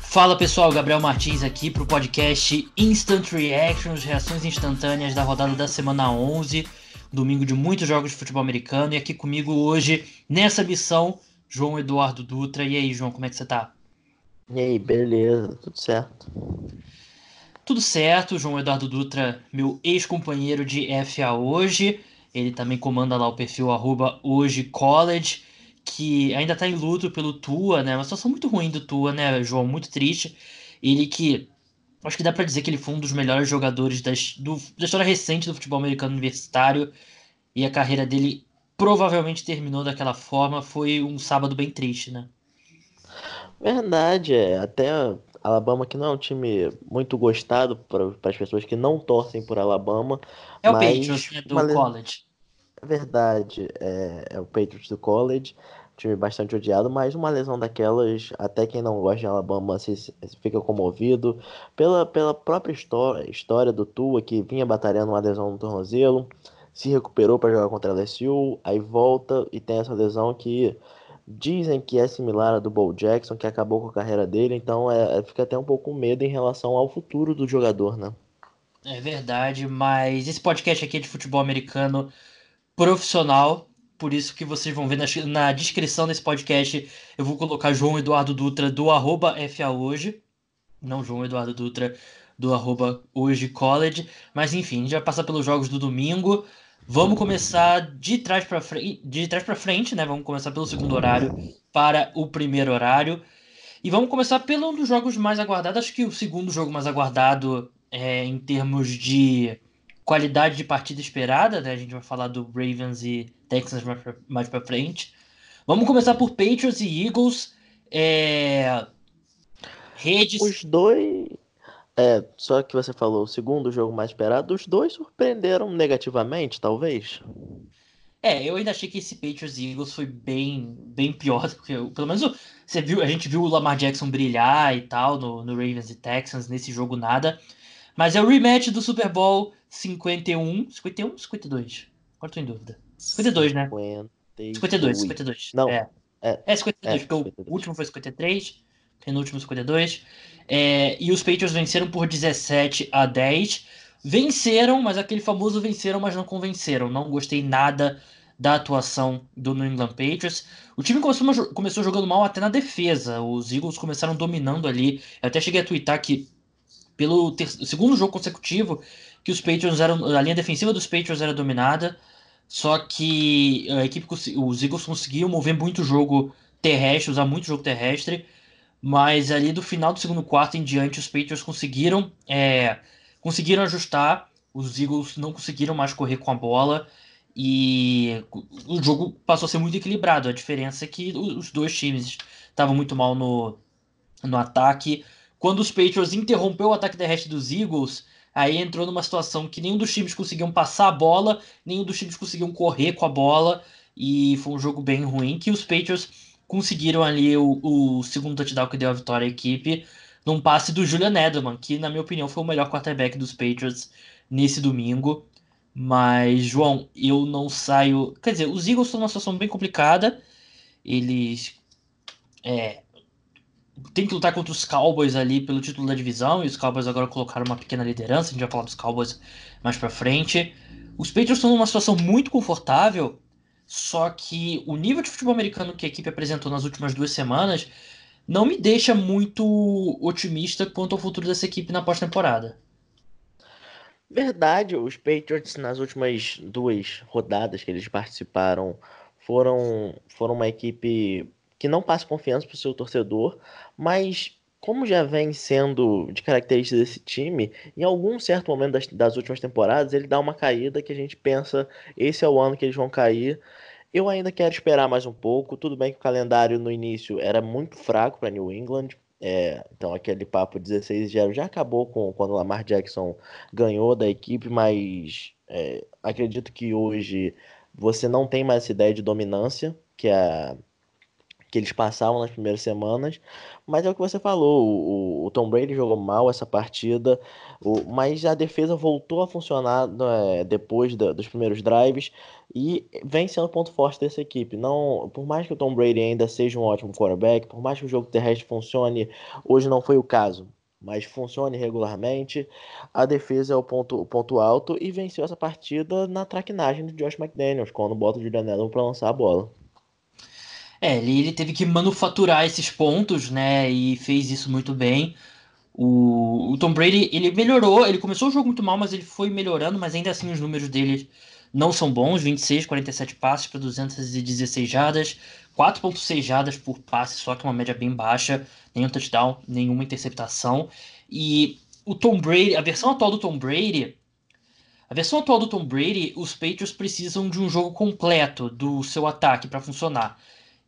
Fala pessoal, Gabriel Martins aqui para o podcast Instant Reactions, reações instantâneas da rodada da semana 11, domingo de muitos jogos de futebol americano. E aqui comigo hoje, nessa missão, João Eduardo Dutra. E aí, João, como é que você tá? E aí, beleza, tudo certo. Tudo certo, João Eduardo Dutra, meu ex-companheiro de FA hoje. Ele também comanda lá o perfil hoje college que ainda tá em luto pelo Tua, né? Uma situação muito ruim do Tua, né, João? Muito triste. Ele que. Acho que dá para dizer que ele foi um dos melhores jogadores das, do, da história recente do futebol americano universitário. E a carreira dele provavelmente terminou daquela forma. Foi um sábado bem triste, né? Verdade, é. Até Alabama, que não é um time muito gostado para as pessoas que não torcem por Alabama. É o Patriots, né, do college. É verdade, é, é o Patriots do college, time bastante odiado, mas uma lesão daquelas, até quem não gosta de Alabama se, se fica comovido pela, pela própria história, história do Tua, que vinha batalhando uma lesão no tornozelo, se recuperou para jogar contra a LSU, aí volta e tem essa lesão que dizem que é similar à do Bo Jackson, que acabou com a carreira dele, então é, é fica até um pouco com medo em relação ao futuro do jogador, né? É verdade, mas esse podcast aqui é de futebol americano profissional. Por isso que vocês vão ver na, na descrição desse podcast, eu vou colocar João Eduardo Dutra do arroba FA hoje. Não João Eduardo Dutra do arroba hoje college. Mas enfim, a gente vai passar pelos jogos do domingo. Vamos começar de trás para frente, de trás para frente, né? Vamos começar pelo segundo horário para o primeiro horário. E vamos começar pelo um dos jogos mais aguardados, acho que o segundo jogo mais aguardado é, em termos de qualidade de partida esperada, né? A gente vai falar do Ravens e Texans mais pra, mais pra frente. Vamos começar por Patriots e Eagles. É... Redes. Os dois. É, só que você falou o segundo jogo mais esperado, os dois surpreenderam negativamente, talvez. É, eu ainda achei que esse Patriots e Eagles foi bem, bem pior do que eu, pelo menos você viu, a gente viu o Lamar Jackson brilhar e tal no, no Ravens e Texans nesse jogo nada. Mas é o rematch do Super Bowl 51. 51 52? Agora tô em dúvida. 52, né? 52, 52. Não. É, é, é 52, é, porque 52. o último foi 53, penúltimo 52. É, e os Patriots venceram por 17 a 10. Venceram, mas aquele famoso venceram, mas não convenceram. Não gostei nada da atuação do New England Patriots. O time começou, começou jogando mal até na defesa. Os Eagles começaram dominando ali. Eu até cheguei a twittar que pelo segundo jogo consecutivo que os Patriots eram a linha defensiva dos Patriots era dominada, só que a equipe os Eagles conseguiam mover muito jogo terrestre, usar muito jogo terrestre, mas ali do final do segundo quarto em diante os Patriots conseguiram é, conseguiram ajustar, os Eagles não conseguiram mais correr com a bola e o jogo passou a ser muito equilibrado. A diferença é que os dois times estavam muito mal no, no ataque quando os Patriots interrompeu o ataque terrestre dos Eagles, aí entrou numa situação que nenhum dos times conseguiam passar a bola, nenhum dos times conseguiam correr com a bola, e foi um jogo bem ruim que os Patriots conseguiram ali o, o segundo touchdown que deu a vitória à equipe num passe do Julian Edelman, que na minha opinião foi o melhor quarterback dos Patriots nesse domingo. Mas, João, eu não saio. Quer dizer, os Eagles estão numa situação bem complicada. Eles é, tem que lutar contra os Cowboys ali pelo título da divisão, e os Cowboys agora colocaram uma pequena liderança, a gente vai falar dos Cowboys mais pra frente. Os Patriots estão numa situação muito confortável, só que o nível de futebol americano que a equipe apresentou nas últimas duas semanas não me deixa muito otimista quanto ao futuro dessa equipe na pós-temporada. Verdade, os Patriots nas últimas duas rodadas que eles participaram foram, foram uma equipe que não passe confiança para o seu torcedor, mas como já vem sendo de característica desse time, em algum certo momento das, das, últimas temporadas ele dá uma caída que a gente pensa esse é o ano que eles vão cair. Eu ainda quero esperar mais um pouco. Tudo bem que o calendário no início era muito fraco para New England. É, então aquele papo 16 0 já acabou com quando o Lamar Jackson ganhou da equipe, mas é, acredito que hoje você não tem mais essa ideia de dominância que a que eles passavam nas primeiras semanas, mas é o que você falou, o, o Tom Brady jogou mal essa partida, o, mas a defesa voltou a funcionar é, depois da, dos primeiros drives e vem sendo ponto forte dessa equipe. Não, por mais que o Tom Brady ainda seja um ótimo quarterback, por mais que o jogo terrestre funcione, hoje não foi o caso mas funcione regularmente. A defesa é o ponto, o ponto alto e venceu essa partida na traquinagem do Josh McDaniels, quando bota o Julian Edelman para lançar a bola. É, ele, ele teve que manufaturar esses pontos, né, e fez isso muito bem. O, o, Tom Brady, ele melhorou, ele começou o jogo muito mal, mas ele foi melhorando, mas ainda assim os números dele não são bons, 26, 47 passes para 216 jardas, 4.6 jardas por passe, só que uma média bem baixa, nenhum touchdown, nenhuma interceptação. E o Tom Brady, a versão atual do Tom Brady, a versão atual do Tom Brady, os Patriots precisam de um jogo completo do seu ataque para funcionar.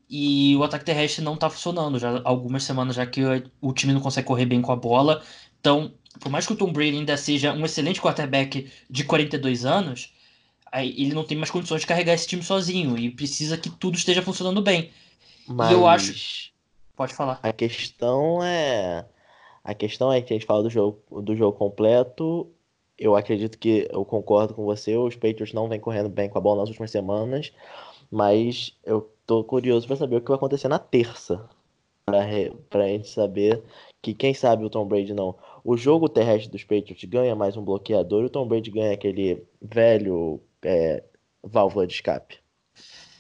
E o ataque terrestre não está funcionando já há algumas semanas, já que o time não consegue correr bem com a bola. Então, por mais que o Tom Brady ainda seja um excelente quarterback de 42 anos, ele não tem mais condições de carregar esse time sozinho e precisa que tudo esteja funcionando bem. Mas... E eu acho. Pode falar. A questão é. A questão é que a gente fala do jogo, do jogo completo. Eu acredito que eu concordo com você. Os Patriots não vêm correndo bem com a bola nas últimas semanas. Mas eu tô curioso para saber o que vai acontecer na terça. Pra, pra gente saber que quem sabe o Tom Brady não. O jogo terrestre dos Patriots ganha mais um bloqueador e o Tom Brady ganha aquele velho é, válvula de escape.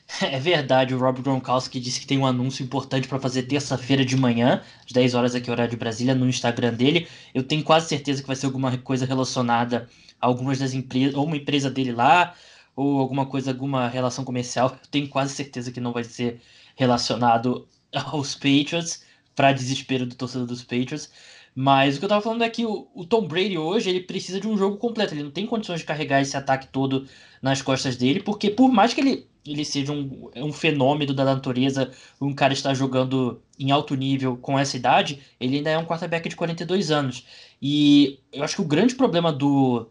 É verdade, o Rob Gronkowski disse que tem um anúncio importante para fazer terça-feira de manhã, às 10 horas aqui, horário de Brasília, no Instagram dele. Eu tenho quase certeza que vai ser alguma coisa relacionada a algumas das empresas, ou uma empresa dele lá, ou alguma coisa, alguma relação comercial. Eu tenho quase certeza que não vai ser relacionado aos Patriots, para desespero do torcedor dos Patriots. Mas o que eu tava falando é que o, o, Tom Brady hoje ele precisa de um jogo completo. Ele não tem condições de carregar esse ataque todo nas costas dele, porque por mais que ele, ele seja um, um fenômeno da natureza, um cara está jogando em alto nível com essa idade, ele ainda é um quarterback de 42 anos. E eu acho que o grande problema do,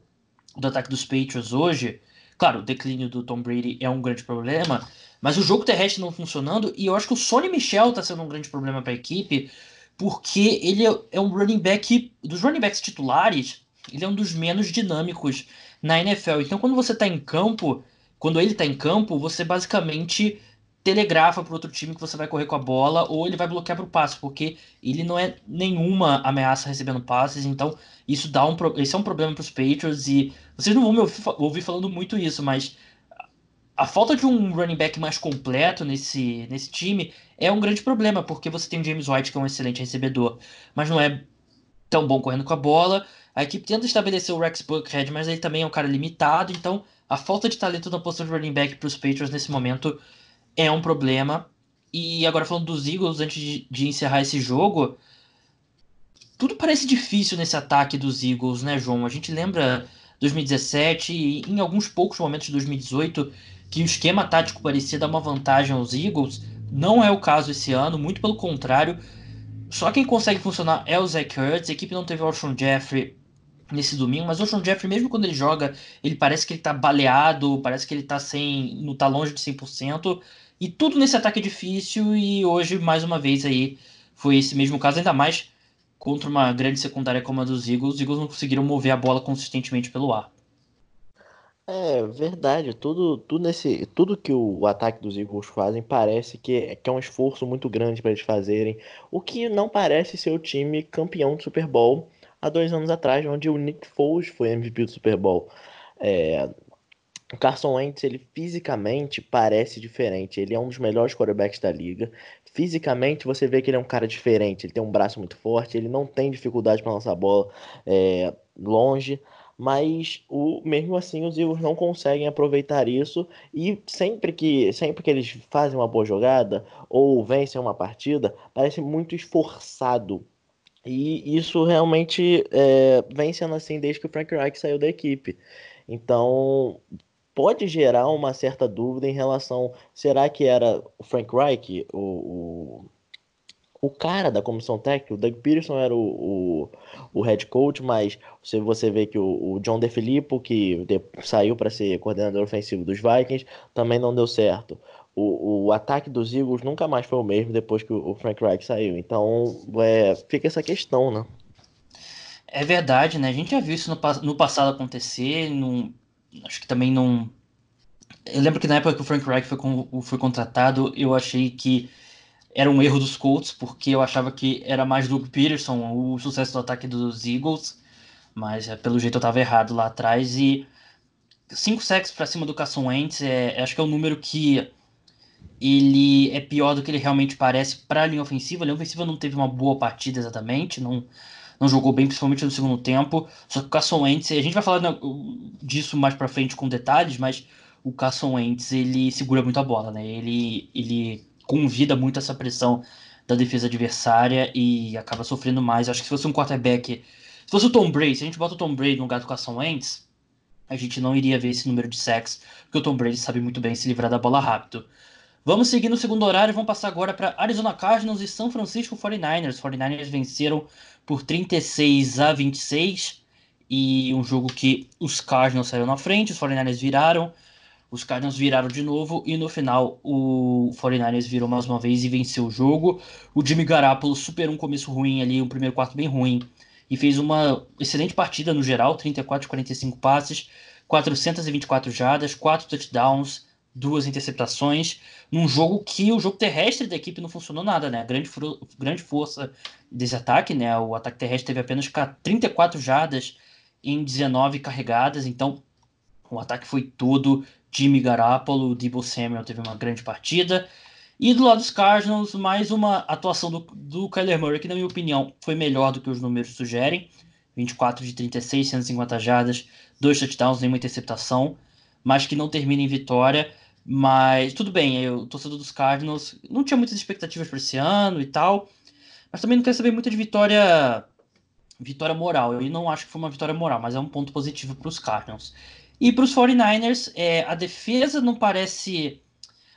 do ataque dos Patriots hoje, claro, o declínio do Tom Brady é um grande problema, mas o jogo terrestre não funcionando, e eu acho que o Sonny Michel está sendo um grande problema para a equipe porque ele é um running back dos running backs titulares, ele é um dos menos dinâmicos na NFL. Então, quando você está em campo, quando ele está em campo, você basicamente telegrafa para outro time que você vai correr com a bola ou ele vai bloquear para o passe, porque ele não é nenhuma ameaça recebendo passes. Então, isso dá um, esse é um problema para os Patriots e vocês não vão me ouvir, ouvir falando muito isso, mas a falta de um running back mais completo nesse, nesse time é um grande problema, porque você tem o James White, que é um excelente recebedor, mas não é tão bom correndo com a bola. A equipe tenta estabelecer o Rex Buckhead, mas ele também é um cara limitado, então a falta de talento na posição de running back para os Patriots nesse momento é um problema. E agora falando dos Eagles, antes de, de encerrar esse jogo, tudo parece difícil nesse ataque dos Eagles, né, João? A gente lembra 2017 e em alguns poucos momentos de 2018 que o esquema tático parecia dar uma vantagem aos Eagles. Não é o caso esse ano, muito pelo contrário. Só quem consegue funcionar é o Zach Ertz. A equipe não teve o Alshon Jeffrey nesse domingo, mas o Alshon Jeffrey, mesmo quando ele joga, ele parece que ele tá baleado, parece que ele tá sem, não tá longe de 100%. E tudo nesse ataque é difícil e hoje, mais uma vez aí, foi esse mesmo caso, ainda mais contra uma grande secundária como a dos Eagles. Os Eagles não conseguiram mover a bola consistentemente pelo ar. É verdade, tudo, tudo, nesse, tudo que o ataque dos Eagles fazem parece que, é, que é um esforço muito grande para eles fazerem, o que não parece ser o time campeão do Super Bowl há dois anos atrás, onde o Nick Foles foi MVP do Super Bowl. É, o Carson Wentz, ele fisicamente parece diferente, ele é um dos melhores quarterbacks da liga. Fisicamente, você vê que ele é um cara diferente, ele tem um braço muito forte, ele não tem dificuldade para lançar a bola é, longe mas o, mesmo assim os Eagles não conseguem aproveitar isso e sempre que, sempre que eles fazem uma boa jogada ou vencem uma partida, parece muito esforçado. E isso realmente é, vem sendo assim desde que o Frank Reich saiu da equipe. Então pode gerar uma certa dúvida em relação, será que era o Frank Reich, o, o o cara da comissão técnica, o Doug Peterson era o, o, o head coach, mas você, você vê que o, o John DeFilippo, que de, saiu para ser coordenador ofensivo dos Vikings, também não deu certo. o, o ataque dos Eagles nunca mais foi o mesmo depois que o Frank Reich saiu. Então, é, fica essa questão, né? É verdade, né? A gente já viu isso no, no passado acontecer. Num, acho que também não. Eu lembro que na época que o Frank Reich foi, com, foi contratado, eu achei que era um erro dos Colts, porque eu achava que era mais Doug Peterson o sucesso do ataque dos Eagles, mas é, pelo jeito eu estava errado lá atrás. E cinco sacks para cima do Carson Wentz, é, acho que é um número que ele é pior do que ele realmente parece para a linha ofensiva. A linha ofensiva não teve uma boa partida exatamente, não, não jogou bem, principalmente no segundo tempo. Só que o Carson Wentz, a gente vai falar disso mais para frente com detalhes, mas o Carson Wentz ele segura muito a bola, né? Ele, ele convida muito essa pressão da defesa adversária e acaba sofrendo mais. Acho que se fosse um quarterback, se fosse o Tom Brady, se a gente bota o Tom Brady no lugar do Carson Wentz, a gente não iria ver esse número de sacks, porque o Tom Brady sabe muito bem se livrar da bola rápido. Vamos seguir no segundo horário, vamos passar agora para Arizona Cardinals e São Francisco 49ers. Os 49ers venceram por 36 a 26 e um jogo que os Cardinals saíram na frente, os 49ers viraram, os Cardinals viraram de novo e no final o 49ers virou mais uma vez e venceu o jogo. O Jimmy Garoppolo superou um começo ruim ali, um primeiro quarto bem ruim e fez uma excelente partida no geral, 34 de 45 passes, 424 jardas, 4 touchdowns, duas interceptações, num jogo que o jogo terrestre da equipe não funcionou nada, né? A grande, grande força desse ataque, né? O ataque terrestre teve apenas 34 jardas em 19 carregadas, então o ataque foi todo Jimmy Garoppolo, Debo Samuel teve uma grande partida. E do lado dos Cardinals, mais uma atuação do, do Kyler Murray, que na minha opinião foi melhor do que os números sugerem. 24 de 36, 150 jardas, dois touchdowns, nenhuma interceptação, mas que não termina em vitória. Mas tudo bem, eu, torcedor dos Cardinals não tinha muitas expectativas para esse ano e tal, mas também não quer saber muito de vitória vitória moral. Eu não acho que foi uma vitória moral, mas é um ponto positivo para os Cardinals. E para os 49ers, é, a defesa não parece.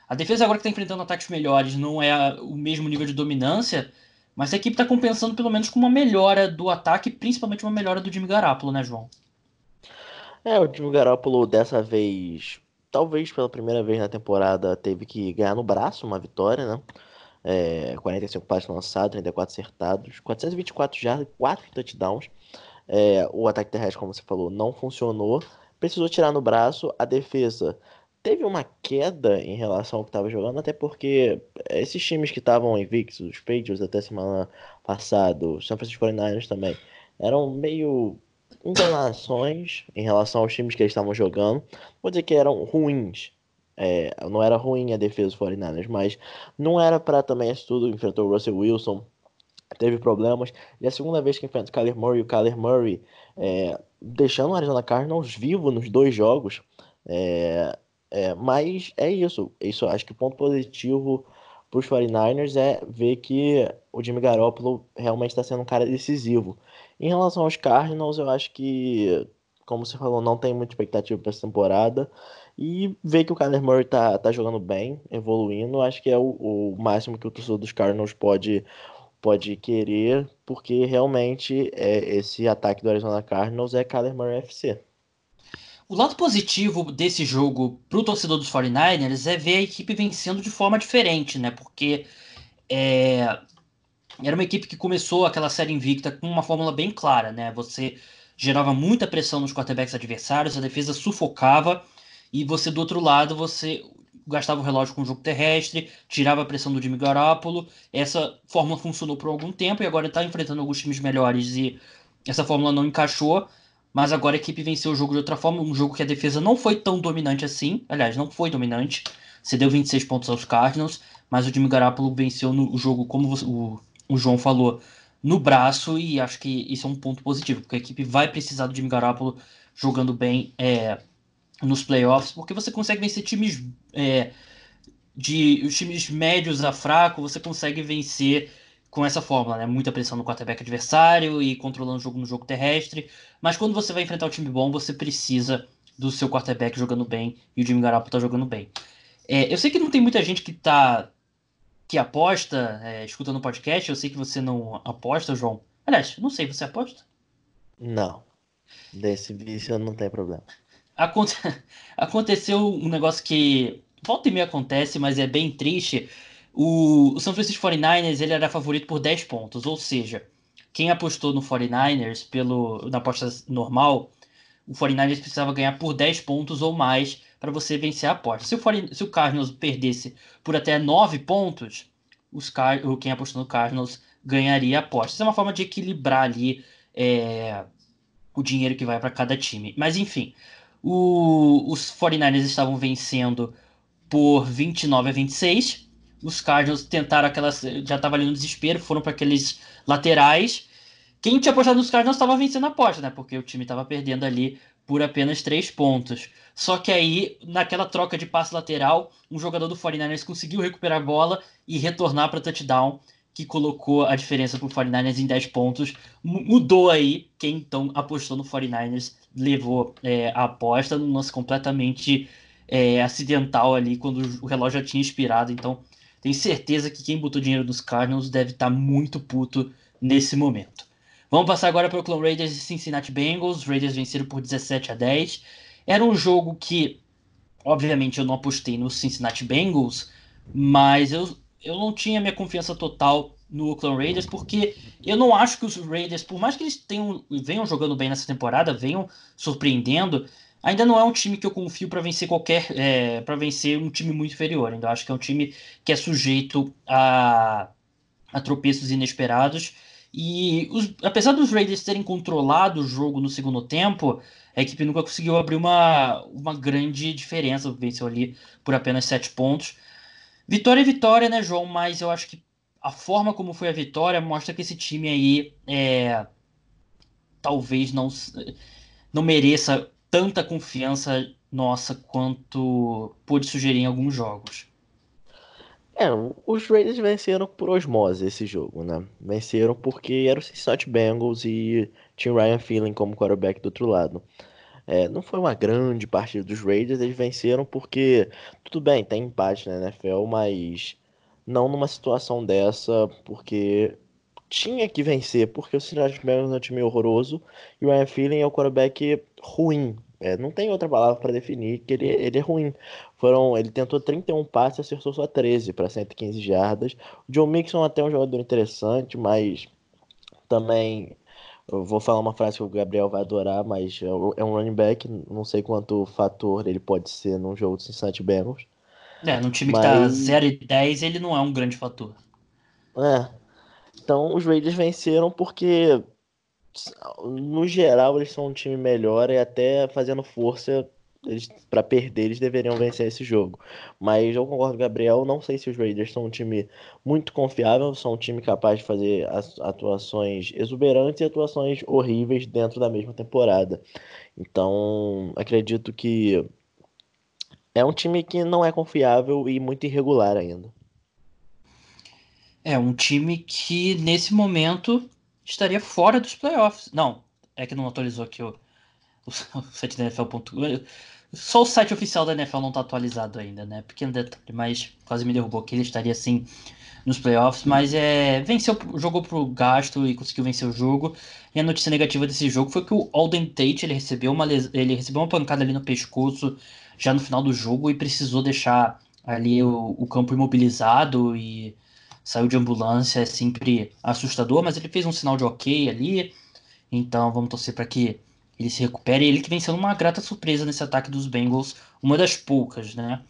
A defesa agora que está enfrentando ataques melhores não é o mesmo nível de dominância, mas a equipe está compensando pelo menos com uma melhora do ataque, principalmente uma melhora do Jimmy Garoppolo, né, João? É, o Jimmy Garoppolo dessa vez talvez pela primeira vez na temporada, teve que ganhar no braço uma vitória, né? É, 45 passes lançados, 34 acertados, 424 jardas, 4 touchdowns. É, o ataque terrestre, como você falou, não funcionou. Precisou tirar no braço. A defesa teve uma queda em relação ao que estava jogando, até porque esses times que estavam invictos, os Patriots até semana passada, o San Francisco 49ers também, eram meio em relação aos times que eles estavam jogando. Vou dizer que eram ruins. É, não era ruim a defesa dos 49ers, mas não era para também isso tudo. Enfrentou o Russell Wilson, teve problemas. E a segunda vez que enfrenta o Kyler Murray, o Kyler Murray é, deixando o Arizona Cardinals vivo nos dois jogos. É, é, mas é isso. Isso acho que o ponto positivo para os 49ers é ver que o Jimmy Garoppolo realmente está sendo um cara decisivo. Em relação aos Cardinals, eu acho que, como você falou, não tem muita expectativa para essa temporada. E ver que o Kyler Murray tá, tá jogando bem, evoluindo, acho que é o, o máximo que o torcedor dos Cardinals pode, pode querer, porque realmente é, esse ataque do Arizona Cardinals é Kyler Murray FC. O lado positivo desse jogo para o torcedor dos 49ers é ver a equipe vencendo de forma diferente, né? Porque é, era uma equipe que começou aquela série invicta com uma fórmula bem clara, né? Você gerava muita pressão nos quarterbacks adversários, a defesa sufocava e você do outro lado você gastava o relógio com o jogo terrestre, tirava a pressão do Jimmy Garoppolo. Essa fórmula funcionou por algum tempo e agora está enfrentando alguns times melhores e essa fórmula não encaixou. Mas agora a equipe venceu o jogo de outra forma, um jogo que a defesa não foi tão dominante assim. Aliás, não foi dominante. Cedeu 26 pontos aos Cardinals, mas o Jimmy Garoppolo venceu no jogo, como o o João falou, no braço, e acho que isso é um ponto positivo, porque a equipe vai precisar do Jimmy Garoppolo jogando bem é, nos playoffs, porque você consegue vencer times é, de os times médios a fraco, você consegue vencer com essa fórmula, né? Muita pressão no quarterback adversário e controlando o jogo no jogo terrestre. Mas quando você vai enfrentar um time bom, você precisa do seu quarterback jogando bem e o Jimmy Garoppolo tá jogando bem. É, eu sei que não tem muita gente que tá que aposta, é, escuta no podcast, eu sei que você não aposta, João. Aliás, não sei, você aposta? Não. Desse vício não tem problema. Aconte... Aconteceu um negócio que volta e meia acontece, mas é bem triste. O, o São Francisco 49ers ele era favorito por 10 pontos, ou seja, quem apostou no 49ers pelo, na aposta normal, o 49ers precisava ganhar por 10 pontos ou mais para você vencer a aposta. Se o, 40, se o Cardinals perdesse por até 9 pontos, os Car quem apostou no Cardinals ganharia a aposta. Isso é uma forma de equilibrar ali é, o dinheiro que vai para cada time. Mas enfim, o, os 49ers estavam vencendo por 29 a 26. Os Cardinals tentaram aquelas. Já estava ali no desespero, foram para aqueles laterais. Quem tinha apostado nos Cardinals estava vencendo a aposta, né? Porque o time estava perdendo ali por apenas 3 pontos. Só que aí, naquela troca de passe lateral, um jogador do 49ers conseguiu recuperar a bola e retornar para touchdown, que colocou a diferença para o 49ers em 10 pontos. Mudou aí quem então apostou no 49ers, levou é, a aposta num lance completamente é, acidental ali, quando o relógio já tinha expirado. Então, tenho certeza que quem botou dinheiro nos Cardinals deve estar tá muito puto nesse momento. Vamos passar agora para o Oakland Raiders e Cincinnati Bengals. Os Raiders venceram por 17 a 10. Era um jogo que, obviamente, eu não apostei no Cincinnati Bengals, mas eu, eu não tinha minha confiança total no Oakland Raiders, porque eu não acho que os Raiders, por mais que eles tenham, venham jogando bem nessa temporada, venham surpreendendo, ainda não é um time que eu confio para vencer qualquer é, para vencer um time muito inferior. Ainda acho que é um time que é sujeito a, a tropeços inesperados. E os, apesar dos Raiders terem controlado o jogo no segundo tempo, a equipe nunca conseguiu abrir uma, uma grande diferença. Venceu ali por apenas sete pontos. Vitória é vitória, né, João? Mas eu acho que a forma como foi a vitória mostra que esse time aí é, talvez não, não mereça tanta confiança nossa quanto pôde sugerir em alguns jogos. É, os Raiders venceram por osmose esse jogo, né? Venceram porque era o Cincinnati Bengals e tinha o Ryan Phelan como quarterback do outro lado. É, não foi uma grande partida dos Raiders, eles venceram porque, tudo bem, tem empate na NFL, mas não numa situação dessa, porque tinha que vencer, porque o Cincinnati Bengals é um time horroroso e o Ryan Phelan é o quarterback ruim. É, não tem outra palavra para definir que ele, ele é ruim. Foram, ele tentou 31 passes e acertou só 13 para 115 jardas. O John Mixon até é um jogador interessante, mas também eu vou falar uma frase que o Gabriel vai adorar, mas é, é um running back, não sei quanto fator ele pode ser num jogo do Cincinnati Bengals. É, num time mas... que tá 0 e 10, ele não é um grande fator. É. Então os Raiders venceram porque no geral, eles são um time melhor e até fazendo força para perder, eles deveriam vencer esse jogo. Mas eu concordo com o Gabriel, não sei se os Raiders são um time muito confiável, são um time capaz de fazer atuações exuberantes e atuações horríveis dentro da mesma temporada. Então, acredito que é um time que não é confiável e muito irregular ainda. É um time que nesse momento estaria fora dos playoffs. Não, é que não atualizou aqui o, o, site da NFL. Só o site oficial da NFL não está atualizado ainda, né? Pequeno detalhe, mas quase me derrubou que ele estaria assim nos playoffs, mas é, venceu, jogou pro gasto e conseguiu vencer o jogo. E a notícia negativa desse jogo foi que o Alden Tate ele recebeu uma ele recebeu uma pancada ali no pescoço já no final do jogo e precisou deixar ali o, o campo imobilizado e saiu de ambulância, é sempre assustador, mas ele fez um sinal de ok ali, então vamos torcer para que ele se recupere. Ele que vem sendo uma grata surpresa nesse ataque dos Bengals, uma das poucas, né?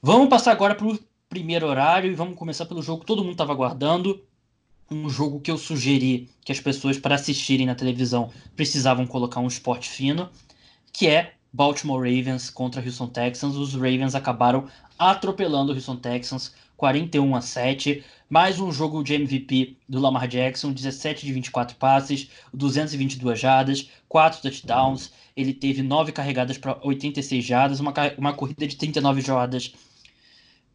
Vamos passar agora para o primeiro horário e vamos começar pelo jogo que todo mundo estava aguardando. Um jogo que eu sugeri que as pessoas, para assistirem na televisão, precisavam colocar um esporte fino, que é Baltimore Ravens contra Houston Texans. Os Ravens acabaram atropelando o Houston Texans 41 a 7. Mais um jogo de MVP do Lamar Jackson, 17 de 24 passes, 222 jardas, 4 touchdowns. Ele teve 9 carregadas para 86 jardas, uma, uma corrida de 39 jardas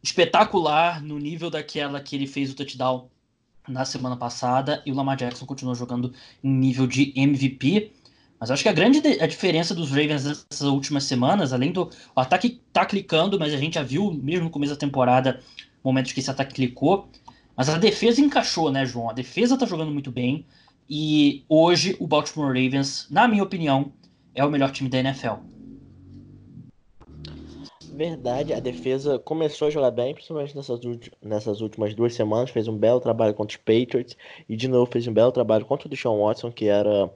espetacular no nível daquela que ele fez o touchdown na semana passada. E o Lamar Jackson continuou jogando em nível de MVP. Mas acho que a grande a diferença dos Ravens nessas últimas semanas, além do o ataque tá clicando, mas a gente já viu mesmo no começo da temporada momentos que esse ataque clicou. Mas a defesa encaixou, né, João? A defesa tá jogando muito bem. E hoje o Baltimore Ravens, na minha opinião, é o melhor time da NFL. verdade, a defesa começou a jogar bem, principalmente nessas, nessas últimas duas semanas. Fez um belo trabalho contra os Patriots e de novo fez um belo trabalho contra o Deshaun Watson, que era.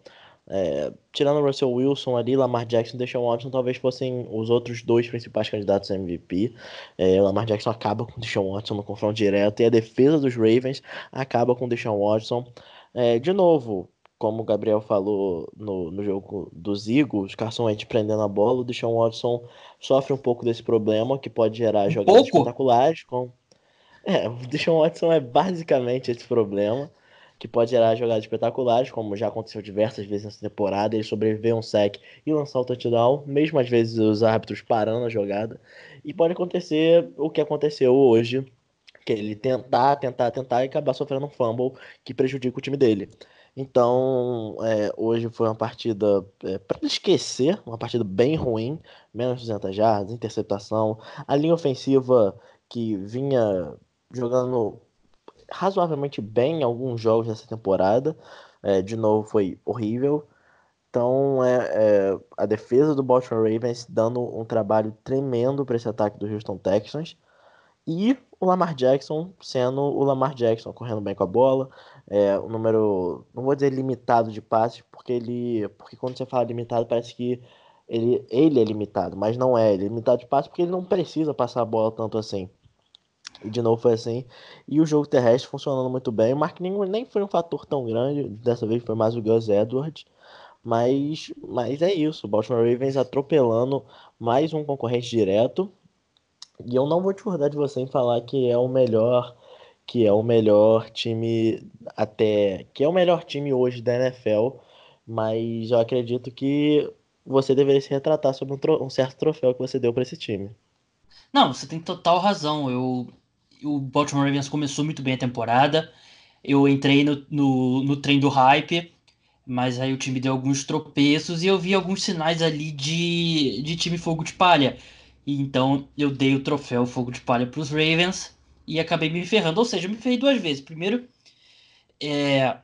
É, tirando o Russell Wilson ali, Lamar Jackson e Deshaun Watson talvez fossem os outros dois principais candidatos a MVP. É, Lamar Jackson acaba com o Deshaun Watson no confronto direto e a defesa dos Ravens acaba com o Deshaun Watson. É, de novo, como o Gabriel falou no, no jogo dos Eagles, Carson Wentz prendendo a bola, o Deshaun Watson sofre um pouco desse problema, que pode gerar um jogadas pouco? espetaculares. Com... É, o Deshaun Watson é basicamente esse problema, que pode gerar jogadas espetaculares, como já aconteceu diversas vezes nessa temporada, ele sobreviver um sec e lançar o touchdown, mesmo às vezes os árbitros parando a jogada. E pode acontecer o que aconteceu hoje, que ele tentar, tentar, tentar e acabar sofrendo um fumble que prejudica o time dele. Então, é, hoje foi uma partida é, para esquecer, uma partida bem ruim, menos 200 jardas, interceptação, a linha ofensiva que vinha jogando razoavelmente bem em alguns jogos dessa temporada, é, de novo foi horrível. Então, é, é a defesa do Baltimore Ravens dando um trabalho tremendo para esse ataque do Houston Texans. E o Lamar Jackson sendo o Lamar Jackson, correndo bem com a bola, é, um número, não vou dizer limitado de passes, porque ele, porque quando você fala limitado parece que ele, ele é limitado, mas não é, ele é limitado de passes porque ele não precisa passar a bola tanto assim. E de novo foi assim. E o jogo terrestre funcionando muito bem. O Mark Ingram nem foi um fator tão grande, dessa vez foi mais o Gus Edwards. Mas, mas é isso, o Baltimore Ravens atropelando mais um concorrente direto. E eu não vou discordar de você em falar que é o melhor que é o melhor time até que é o melhor time hoje da NFL, mas eu acredito que você deveria se retratar sobre um, um certo troféu que você deu para esse time. Não, você tem total razão. Eu o Baltimore Ravens começou muito bem a temporada. Eu entrei no, no, no trem do hype, mas aí o time deu alguns tropeços e eu vi alguns sinais ali de, de time fogo de palha. E então eu dei o troféu fogo de palha para os Ravens e acabei me ferrando. Ou seja, me ferrei duas vezes. Primeiro, é,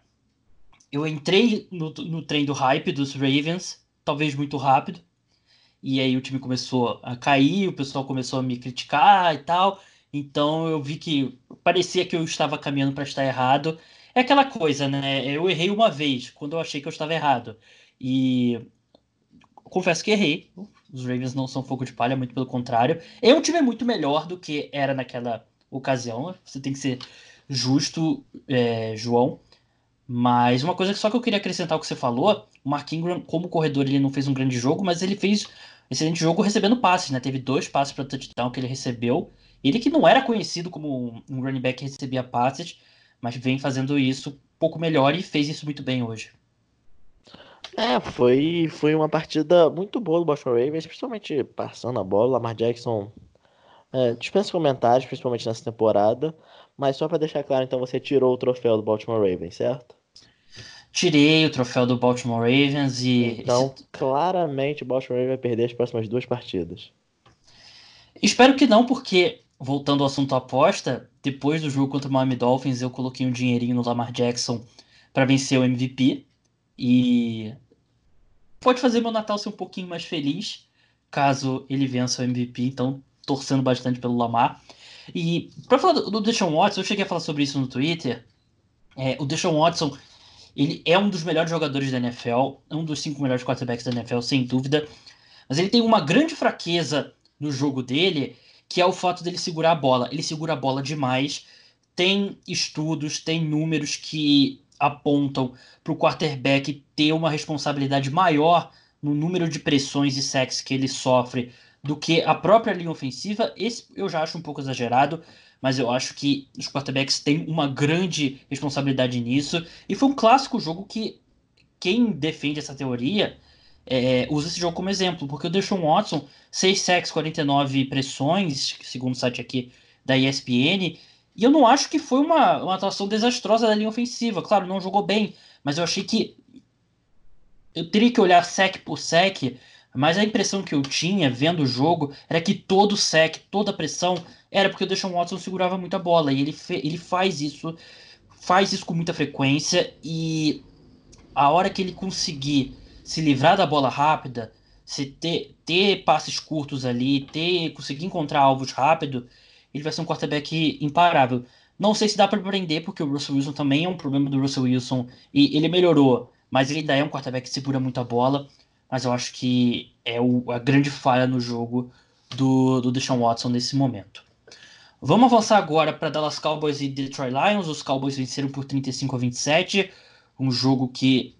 eu entrei no, no trem do hype dos Ravens, talvez muito rápido. E aí o time começou a cair, o pessoal começou a me criticar e tal. Então eu vi que parecia que eu estava caminhando para estar errado. É aquela coisa, né? Eu errei uma vez, quando eu achei que eu estava errado. E confesso que errei. Os Ravens não são fogo de palha, muito pelo contrário. É um time muito melhor do que era naquela ocasião. Você tem que ser justo, é, João. Mas uma coisa que só que eu queria acrescentar ao que você falou, o Mark Ingram, como corredor, ele não fez um grande jogo, mas ele fez excelente jogo recebendo passes, né? Teve dois passes para touchdown que ele recebeu. Ele que não era conhecido como um running back que recebia passes, mas vem fazendo isso um pouco melhor e fez isso muito bem hoje. É, foi, foi uma partida muito boa do Boston Ravens, principalmente passando a bola. Lamar Jackson é, dispensa comentários, principalmente nessa temporada. Mas só para deixar claro, então você tirou o troféu do Baltimore Ravens, certo? Tirei o troféu do Baltimore Ravens e. Então, claramente o Baltimore Ravens vai perder as próximas duas partidas. Espero que não, porque, voltando ao assunto aposta, depois do jogo contra o Miami Dolphins, eu coloquei um dinheirinho no Lamar Jackson para vencer o MVP. E pode fazer meu Natal ser um pouquinho mais feliz caso ele vença o MVP. Então, torcendo bastante pelo Lamar. E para falar do, Deshaun Watson, eu cheguei a falar sobre isso no Twitter. É, o Deshaun Watson, ele é um dos melhores jogadores da NFL, um dos cinco melhores quarterbacks da NFL, sem dúvida. Mas ele tem uma grande fraqueza no jogo dele, que é o fato dele segurar a bola. Ele segura a bola demais. Tem estudos, tem números que apontam para o quarterback ter uma responsabilidade maior no número de pressões e sacks que ele sofre do que a própria linha ofensiva. Esse eu já acho um pouco exagerado, mas eu acho que os quarterbacks têm uma grande responsabilidade nisso. E foi um clássico jogo que quem defende essa teoria é, usa esse jogo como exemplo, porque o Deshaun Watson, 6 sacks, 49 pressões, segundo o site aqui da ESPN, e eu não acho que foi uma, uma atuação desastrosa da linha ofensiva. Claro, não jogou bem, mas eu achei que eu teria que olhar sec por sec mas a impressão que eu tinha vendo o jogo era que todo sec, toda pressão era porque o Deshaun Watson segurava muita bola e ele, ele faz isso, faz isso com muita frequência e a hora que ele conseguir se livrar da bola rápida, se ter, ter passes curtos ali, ter conseguir encontrar alvos rápido, ele vai ser um quarterback imparável. Não sei se dá para prender, porque o Russell Wilson também é um problema do Russell Wilson e ele melhorou, mas ele ainda é um quarterback que segura muito a bola. Mas eu acho que é o, a grande falha no jogo do, do Deshaun Watson nesse momento. Vamos avançar agora para Dallas Cowboys e Detroit Lions. Os Cowboys venceram por 35 a 27, um jogo que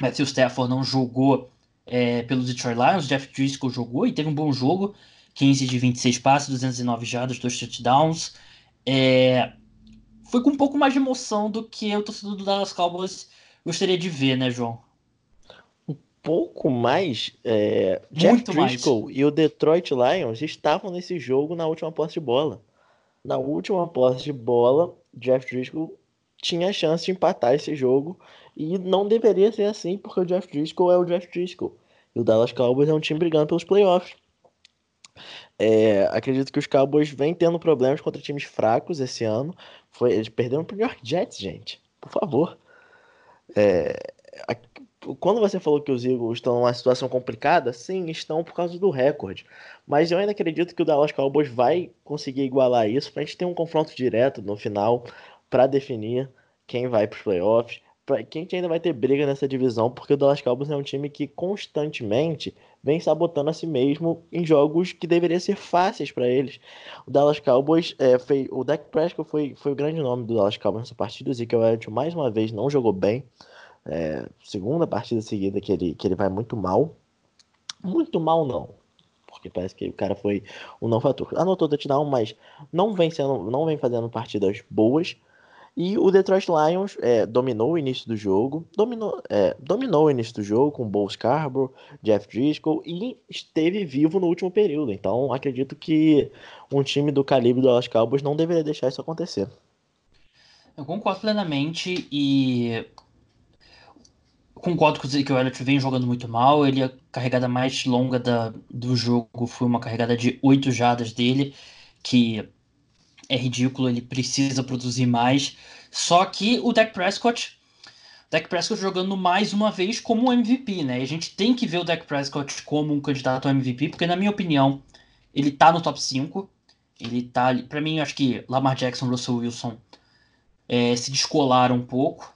Matthew Stafford não jogou é, pelo Detroit Lions, Jeff Driscoll jogou e teve um bom jogo, 15 de 26 passes, 209 jardas, dois touchdowns. É, foi com um pouco mais de emoção do que o torcedor do Dallas Cowboys gostaria de ver, né, João? Um pouco mais. É, Jeff Driscoll mais. e o Detroit Lions estavam nesse jogo na última posse de bola. Na última posse de bola, Jeff Driscoll tinha a chance de empatar esse jogo e não deveria ser assim, porque o Jeff Driscoll é o Jeff Driscoll. E o Dallas Cowboys é um time brigando pelos playoffs. É, acredito que os Cowboys vêm tendo problemas contra times fracos esse ano. Foi, eles perderam pro New York Jets, gente. Por favor. É, a, quando você falou que os Eagles estão numa situação complicada, sim, estão por causa do recorde. Mas eu ainda acredito que o Dallas Cowboys vai conseguir igualar isso para a gente ter um confronto direto no final para definir quem vai para os playoffs pra, quem ainda vai ter briga nessa divisão, porque o Dallas Cowboys é um time que constantemente vem sabotando a si mesmo em jogos que deveriam ser fáceis para eles. O Dallas Cowboys, é, fez, o Dak Prescott foi, foi o grande nome do Dallas Cowboys nessa partida. O Ezekiel Elliott mais uma vez não jogou bem. É, segunda partida seguida que ele, que ele vai muito mal. Muito mal não, porque parece que o cara foi um não fator. Anotou touchdown, mas não vem sendo, não vem fazendo partidas boas. E o Detroit Lions é, dominou o início do jogo, dominou, é, dominou o início do jogo com Bo Scarborough, Jeff Driscoll e esteve vivo no último período. Então acredito que um time do calibre do Dallas Cowboys não deveria deixar isso acontecer. Eu concordo plenamente e concordo que o Elliott vem jogando muito mal. Ele a carregada mais longa da, do jogo foi uma carregada de 8 jadas dele, que é ridículo, ele precisa produzir mais. Só que o Dak Prescott, Dak Prescott jogando mais uma vez como MVP, né? E a gente tem que ver o Dak Prescott como um candidato ao MVP, porque na minha opinião, ele tá no top 5. Ele tá ali, para mim, acho que Lamar Jackson, Russell Wilson é, se descolaram um pouco.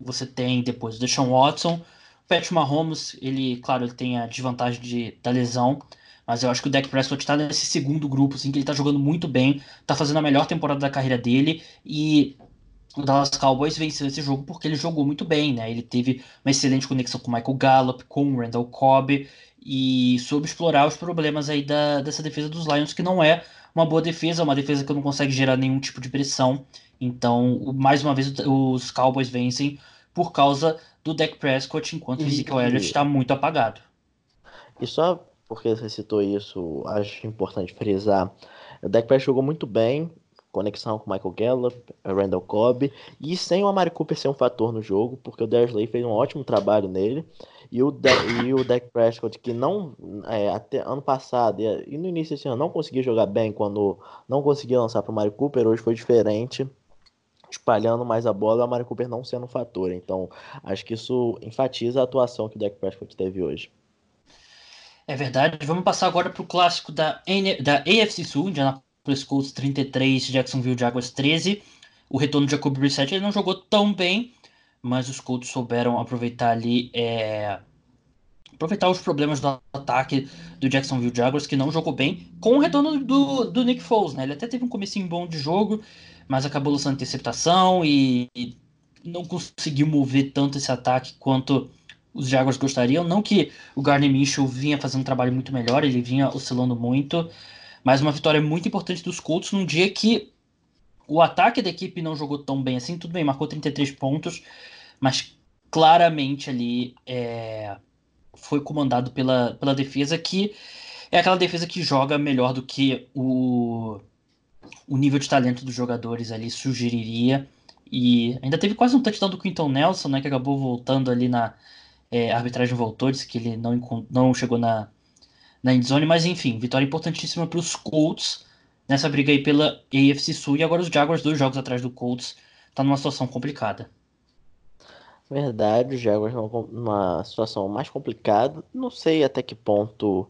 Você tem depois o Deshaun Watson, Patrick Mahomes, ele, claro, ele tem a desvantagem de, da lesão, mas eu acho que o Dak Prescott está nesse segundo grupo, assim, que ele está jogando muito bem, está fazendo a melhor temporada da carreira dele e o Dallas Cowboys venceu esse jogo porque ele jogou muito bem, né? Ele teve uma excelente conexão com o Michael Gallup, com o Randall Cobb e soube explorar os problemas aí da, dessa defesa dos Lions, que não é uma boa defesa, uma defesa que não consegue gerar nenhum tipo de pressão. Então, mais uma vez, os Cowboys vencem por causa do Dak Prescott, enquanto o Ezekiel Elliott está muito apagado. E só porque você citou isso, acho importante frisar. O Dak Prescott jogou muito bem, conexão com Michael Gallup, Randall Cobb, e sem o Amari Cooper ser um fator no jogo, porque o Dersley fez um ótimo trabalho nele, e o, e o Dak Prescott, que não, é, até ano passado e, no início desse ano, não conseguia jogar bem quando não conseguia lançar para o Amari Cooper, hoje foi diferente, espalhando mais a bola, o Amari Cooper não sendo um fator, então acho que isso enfatiza a atuação que o Dak Prescott teve hoje. É verdade. Vamos passar agora para o clássico da, N da AFC Sul, Indianapolis Colts 33, Jacksonville Jaguars 13. O retorno de Jacob Brissett ele não jogou tão bem, mas os Colts souberam aproveitar ali é... aproveitar os problemas do ataque do Jacksonville Jaguars, que não jogou bem, com o retorno do, do Nick Foles, né? Ele até teve um comecinho bom de jogo, mas acabou lançando interceptação e, e não conseguiu mover tanto esse ataque quanto os Jaguars gostariam. Não que o Gardner Minshew vinha fazendo um trabalho muito melhor, ele vinha oscilando muito, mas uma vitória muito importante dos Colts num dia que o ataque da equipe não jogou tão bem assim. Tudo bem, marcou 33 pontos, mas claramente ali é, foi comandado pela, pela defesa que é aquela defesa que joga melhor do que o, o nível de talento dos jogadores ali sugeriria. E ainda teve quase um touchdown do Quinton Nelson, né, que acabou voltando ali na, é, a arbitragem voltou, disse que ele não, não chegou na, na endzone, mas enfim, vitória importantíssima para os Colts nessa briga aí pela AFC Sul. E agora os Jaguars, dois jogos atrás do Colts, tá numa situação complicada. Verdade, os Jaguars numa situação mais complicada. Não sei até que ponto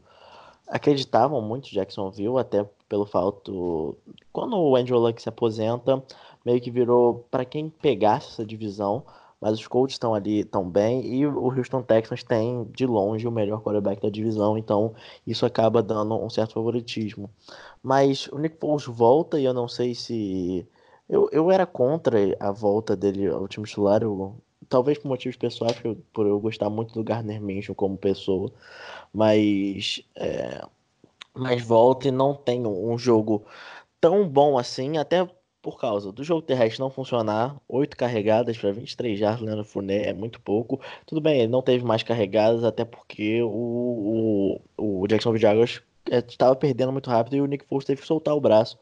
acreditavam muito Jacksonville, até pelo fato. Quando o Andrew Luck se aposenta, meio que virou para quem pegasse essa divisão. Mas os Colts estão ali tão bem e o Houston Texans tem de longe o melhor quarterback da divisão, então isso acaba dando um certo favoritismo. Mas o Nick Foles volta e eu não sei se eu, eu era contra a volta dele ao time titular, eu, talvez por motivos pessoais, por eu, por eu gostar muito do Gardner Minshew como pessoa, mas é, mas volta e não tem um jogo tão bom assim, até por causa do jogo terrestre não funcionar, 8 carregadas para 23 jardas, Leandro Fournette é muito pouco. Tudo bem, ele não teve mais carregadas, até porque o, o, o Jacksonville Jaguars estava perdendo muito rápido e o Nick Foles teve que soltar o braço.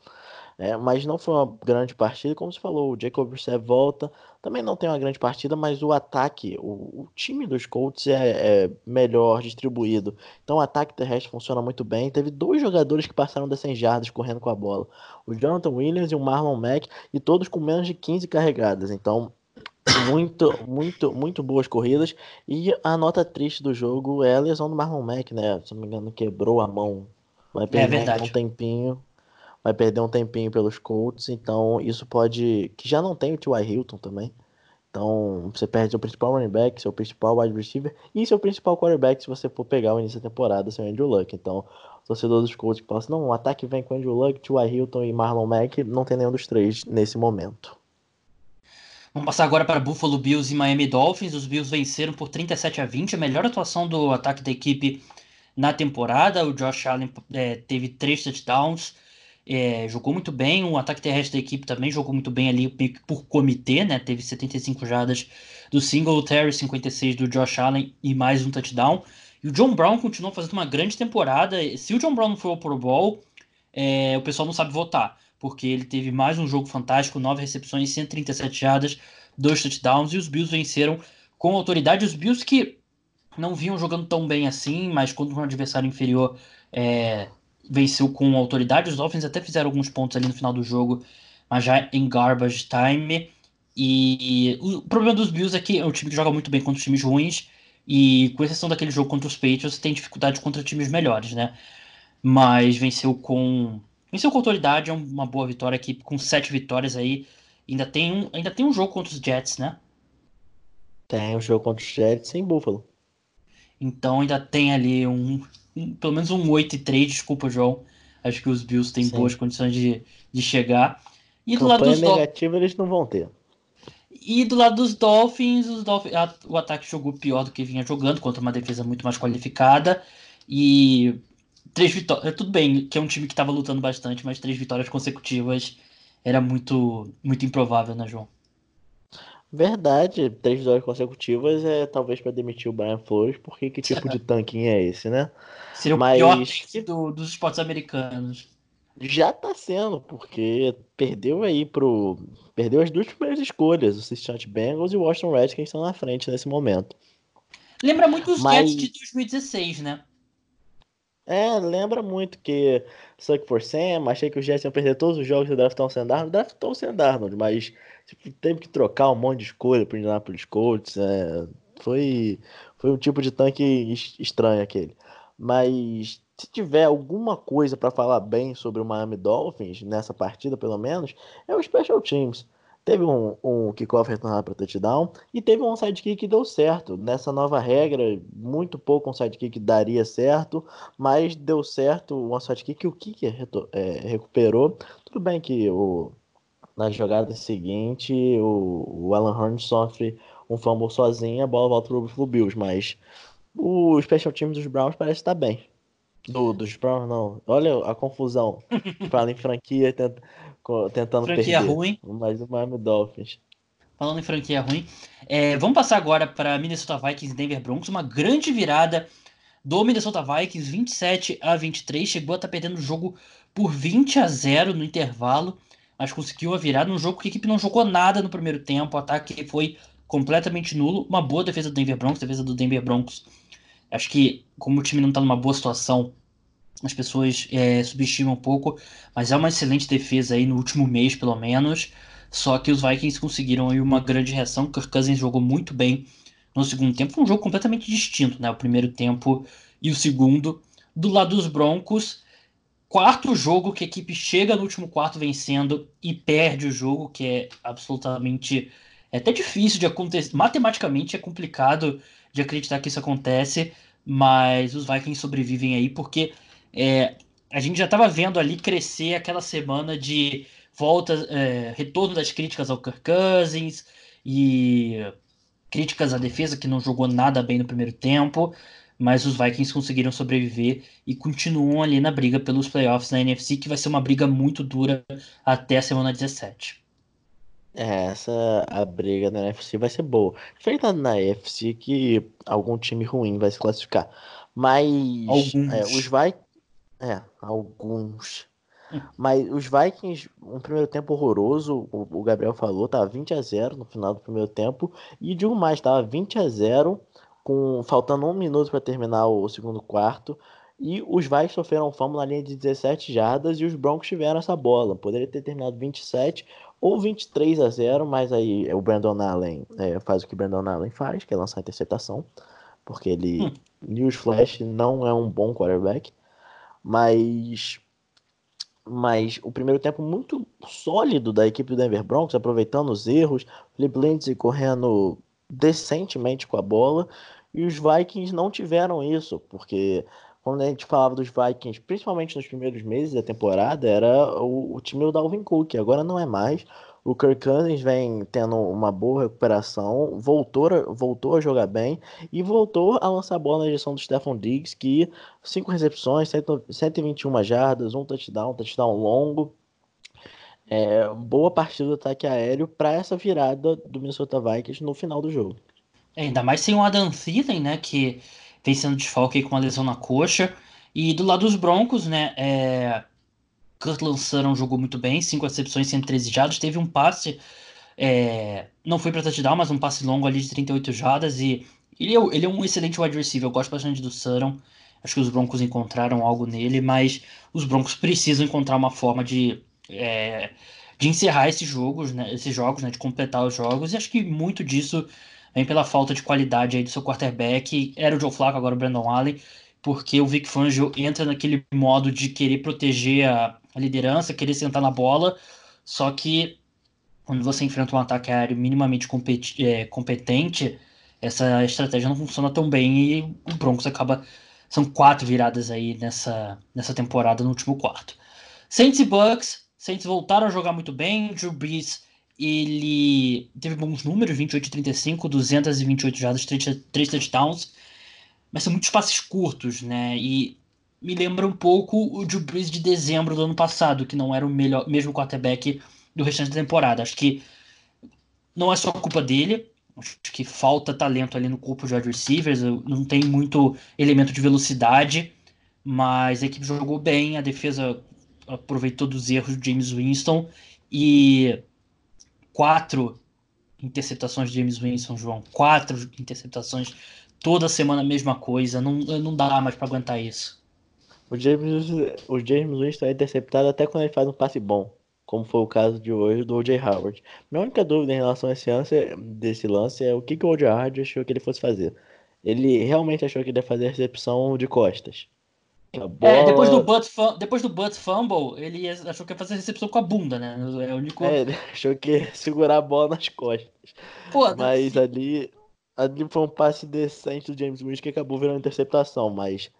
É, mas não foi uma grande partida, como você falou, o Jacob Brissett volta, também não tem uma grande partida, mas o ataque, o, o time dos Colts é, é, melhor distribuído, então o ataque terrestre funciona muito bem, teve dois jogadores que passaram das 100 jardas correndo com a bola, o Jonathan Williams e o Marlon Mack, e todos com menos de 15 carregadas, então muito, muito, muito boas corridas. E a nota triste do jogo é a lesão do Marlon Mack, né? Se não me engano, quebrou a mão. Vai é perder é um tempinho vai perder um tempinho pelos Colts, então isso pode. Que já não tem o T.Y. Hilton também. Então você perde seu principal running back, seu principal wide receiver e seu principal quarterback se você for pegar o início da temporada, seu Andrew Luck. Então, o torcedor dos Colts que fala assim: não, o ataque vem com Andrew Luck, T.Y. Hilton e Marlon Mack, não tem nenhum dos três nesse momento. Vamos passar agora para Buffalo Bills e Miami Dolphins. Os Bills venceram por 37 a 20, a melhor atuação do ataque da equipe na temporada. O Josh Allen é, teve três touchdowns é, jogou muito bem, o ataque terrestre da equipe também jogou muito bem ali por comitê, né? Teve 75 jardas do Singletary, 56 do Josh Allen e mais um touchdown. E o John Brown continuou fazendo uma grande temporada. Se o John Brown não for ao Pro Bowl, é, o pessoal não sabe votar, porque ele teve mais um jogo fantástico, 9 recepções, 137 jardas, dois touchdowns, e os Bills venceram com autoridade. Os Bills que não vinham jogando tão bem assim, mas quando um adversário inferior é, venceu com autoridade. Os Dolphins até fizeram alguns pontos ali no final do jogo, mas já em garbage time. E o problema dos Bills é que é um time que joga muito bem contra os times ruins. E com exceção daquele jogo contra os Patriots, tem dificuldade contra times melhores, né? Mas venceu com. Venceu com autoridade, é uma boa vitória aqui, com sete vitórias aí. Ainda tem um, ainda tem um jogo contra os Jets, né? Tem um jogo contra os Jets em Buffalo. Então ainda tem ali um, um, pelo menos um 8 e 3, desculpa, João. Acho que os Bills têm Sim. boas condições de, de chegar. E do lado dos negativa eles não vão ter. E do lado dos Dolphins, os Dolphins a, o ataque jogou pior do que vinha jogando, contra uma defesa muito mais qualificada. E três vitórias. É, tudo bem que é um time que estava lutando bastante, mas três vitórias consecutivas era muito, muito improvável, né, João? Verdade, três vitórias consecutivas é talvez para demitir o Brian Flores, porque que tipo de tanking é esse, né? Seria o Mas... pior do, dos esportes americanos. Já tá sendo, porque perdeu aí pro. Perdeu as duas primeiras escolhas, o Cincinnati Bengals e o Washington Redskins estão na frente nesse momento. Lembra muito os Mas... Jets de 2016, né? É, lembra muito que Suck for Sam, achei que os Jets iam perder todos os jogos e draftar o Sandarnold, draftou o Sandarnold, mas tipo, teve que trocar um monte de escolha para Indianapolis Colts. É, foi, foi um tipo de tanque estranho aquele. Mas se tiver alguma coisa para falar bem sobre o Miami Dolphins, nessa partida pelo menos, é o Special Teams. Teve um, um kickoff retornado para touchdown e teve um sidekick que deu certo. Nessa nova regra, muito pouco um sidekick daria certo, mas deu certo um sidekick que o kicker é, recuperou. Tudo bem que o, na jogada seguinte, o, o Alan Horn sofre um fumble sozinho, a bola volta pro Buffalo Bills, mas o special team dos Browns parece estar bem. Do, dos Browns, não. Olha a confusão. Fala em franquia tenta, tentando franquia perder. ruim. Mas o Miami Dolphins. Falando em franquia ruim. É, vamos passar agora para Minnesota Vikings e Denver Broncos. Uma grande virada do Minnesota Vikings, 27 a 23. Chegou a estar tá perdendo o jogo por 20 a 0 no intervalo mas conseguiu a virada num jogo que a equipe não jogou nada no primeiro tempo, o ataque foi completamente nulo, uma boa defesa do Denver Broncos, defesa do Denver Broncos. Acho que como o time não está numa boa situação, as pessoas é, subestimam um pouco, mas é uma excelente defesa aí no último mês, pelo menos. Só que os Vikings conseguiram aí uma grande reação. Kirk Cousins jogou muito bem no segundo tempo. Foi um jogo completamente distinto, né? O primeiro tempo e o segundo. Do lado dos Broncos, quarto jogo que a equipe chega no último quarto vencendo e perde o jogo, que é absolutamente. É até difícil de acontecer. Matematicamente é complicado de acreditar que isso acontece, mas os Vikings sobrevivem aí porque é, a gente já estava vendo ali crescer aquela semana de volta, é, retorno das críticas ao Kirk Cousins e críticas à defesa que não jogou nada bem no primeiro tempo, mas os Vikings conseguiram sobreviver e continuam ali na briga pelos playoffs na NFC, que vai ser uma briga muito dura até a semana 17. É, essa a briga na NFC vai ser boa. Diferente na NFC que algum time ruim vai se classificar. Mas é, os Vikings. É, alguns. Hum. Mas os Vikings, um primeiro tempo horroroso, o, Gabriel falou, tava 20 a 0 no final do primeiro tempo. E digo mais, tava 20 a 0 com faltando um minuto para terminar o segundo quarto. E os Vikings sofreram fumble na linha de 17 jardas e os Broncos tiveram essa bola. Poderia ter terminado 27 ou 23 a 0, mas aí o Brandon Allen é, faz o que o Brandon Allen faz, que é lançar interceptação, porque ele, hum. newsflash, não é um bom quarterback. Mas mas o primeiro tempo muito sólido da equipe do Denver Broncos, aproveitando os erros, Philip Lindsay correndo decentemente com a bola, e os Vikings não tiveram isso, porque quando a gente falava dos Vikings, principalmente nos primeiros meses da temporada, era o, o time do Dalvin Cook, agora não é mais. O Kirk Cousins vem tendo uma boa recuperação, voltou, voltou a jogar bem e voltou a lançar a bola na direção do Stephon Diggs, que cinco recepções, 121 jardas, um touchdown, um touchdown longo. É, boa partida do ataque aéreo para essa virada do Minnesota Vikings no final do jogo. É, ainda mais sem o Adam Thielen, né, que vem sendo desfalque com uma lesão na coxa. E do lado dos Broncos, né, é, Kirtland jogou muito bem, 5 recepções, 113 jardas, teve um passe, é, não foi para touchdown, mas um passe longo ali de 38 jardas, e ele é, ele é um excelente wide receiver, eu gosto bastante do Sutton, acho que os Broncos encontraram algo nele, mas os Broncos precisam encontrar uma forma de, é, de encerrar esses jogos, né, esses jogos, né, de completar os jogos, e acho que muito disso vem pela falta de qualidade aí do seu quarterback, era o Joe Flacco, agora o Brandon Allen, porque o Vic Fangio entra naquele modo de querer proteger a, a liderança, querer sentar na bola, só que quando você enfrenta um ataque aéreo minimamente é, competente, essa estratégia não funciona tão bem e o Broncos acaba. São quatro viradas aí nessa, nessa temporada no último quarto. Saints e Bucks, Saints voltaram a jogar muito bem, Drew Brees ele teve bons números, 28 e 35, 228 jardas, 3, 3 touchdowns, mas são muitos passes curtos, né? E me lembra um pouco o Drew Brees de dezembro do ano passado, que não era o melhor, mesmo quarterback do restante da temporada. Acho que não é só culpa dele, acho que falta talento ali no corpo de wide receivers, não tem muito elemento de velocidade, mas a equipe jogou bem, a defesa aproveitou dos erros do James Winston e quatro interceptações de James Winston, João, quatro interceptações toda semana a mesma coisa, não, não dá mais para aguentar isso. O James, o James Winston é interceptado até quando ele faz um passe bom, como foi o caso de hoje do O.J. Howard. Minha única dúvida em relação a esse lance, desse lance é o que, que o O.J. Howard achou que ele fosse fazer. Ele realmente achou que ele ia fazer a recepção de costas. É, depois do, butt depois do butt fumble, ele achou que ia fazer a recepção com a bunda, né? É o único... É, ele achou que ia segurar a bola nas costas. Pô, Mas ali, ali foi um passe decente do James Winston que acabou virando interceptação, mas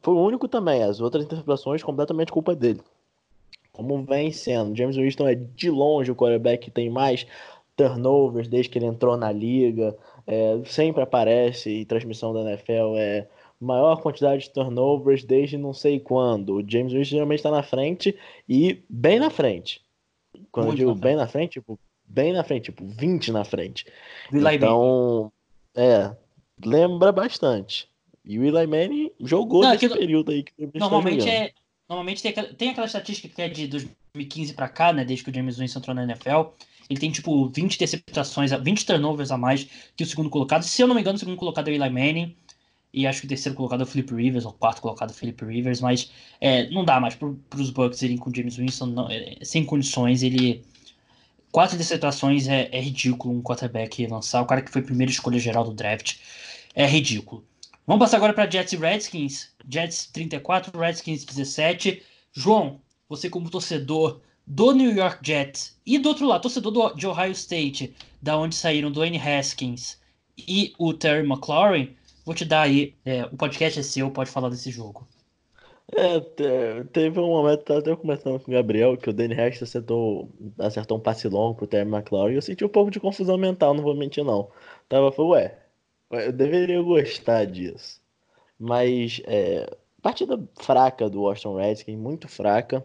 foi o único também. As outras interceptações completamente culpa dele. Como vem sendo. James Winston é de longe o quarterback que tem mais turnovers desde que ele entrou na liga. É, sempre aparece em transmissão da NFL. É maior quantidade de turnovers desde não sei quando. O James Winston geralmente está na frente e bem na frente. Quando Muito eu digo bem na frente, tipo, bem na frente, tipo, 20 na frente. Então, é, lembra bastante. E o Eli Manning jogou não, nesse período aí que Normalmente é. Normalmente tem, tem aquela estatística que é de 2015 para cá, né? Desde que o James Winston entrou na NFL. Ele tem, tipo, 20 interceptações, 20 turnovers a mais que o segundo colocado. Se eu não me engano, o segundo colocado é o Eli Manning. E acho que o terceiro colocado é o Philip Rivers, ou o quarto colocado é o Philip Rivers. Mas é, não dá mais para os Bucks irem com o James Winston. Não, é, sem condições. Ele quatro interceptações é, é, ridículo um quarterback lançar. O cara que foi primeira escolha geral do draft é ridículo. Vamos passar agora para Jets e Redskins. Jets 34, Redskins 17. João, você como torcedor do New York Jets e do outro lado, torcedor do, de Ohio State, da onde saíram Dwayne Haskins e o Terry McLaurin, vou te dar aí, é, o podcast é seu, pode falar desse jogo. É, teve um momento, tava até começando com o Gabriel, que o Danny Haskins acertou, acertou um passe longo pro Terry McLaurin e eu senti um pouco de confusão mental, não vou mentir não. Tava, falei, ué, eu deveria gostar disso. Mas, é, partida fraca do Washington Redskins, muito fraca.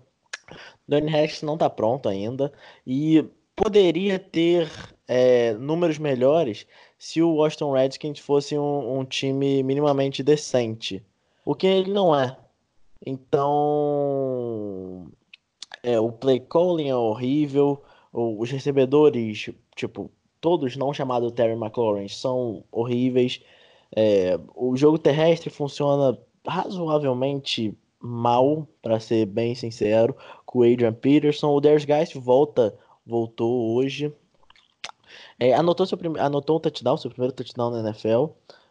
Danny Haskins não tá pronto ainda e poderia ter é, números melhores se o Washington Redskins fosse um, um, time minimamente decente, o que ele não é. Então, é, o play calling é horrível, os recebedores, tipo, todos não chamados Terry McLaurin são horríveis. É, o jogo terrestre funciona razoavelmente mal, para ser bem sincero, com o Adrian Peterson. O Darius Geist volta, voltou hoje. É, anotou, seu prim... anotou um touchdown, seu primeiro touchdown na NFL.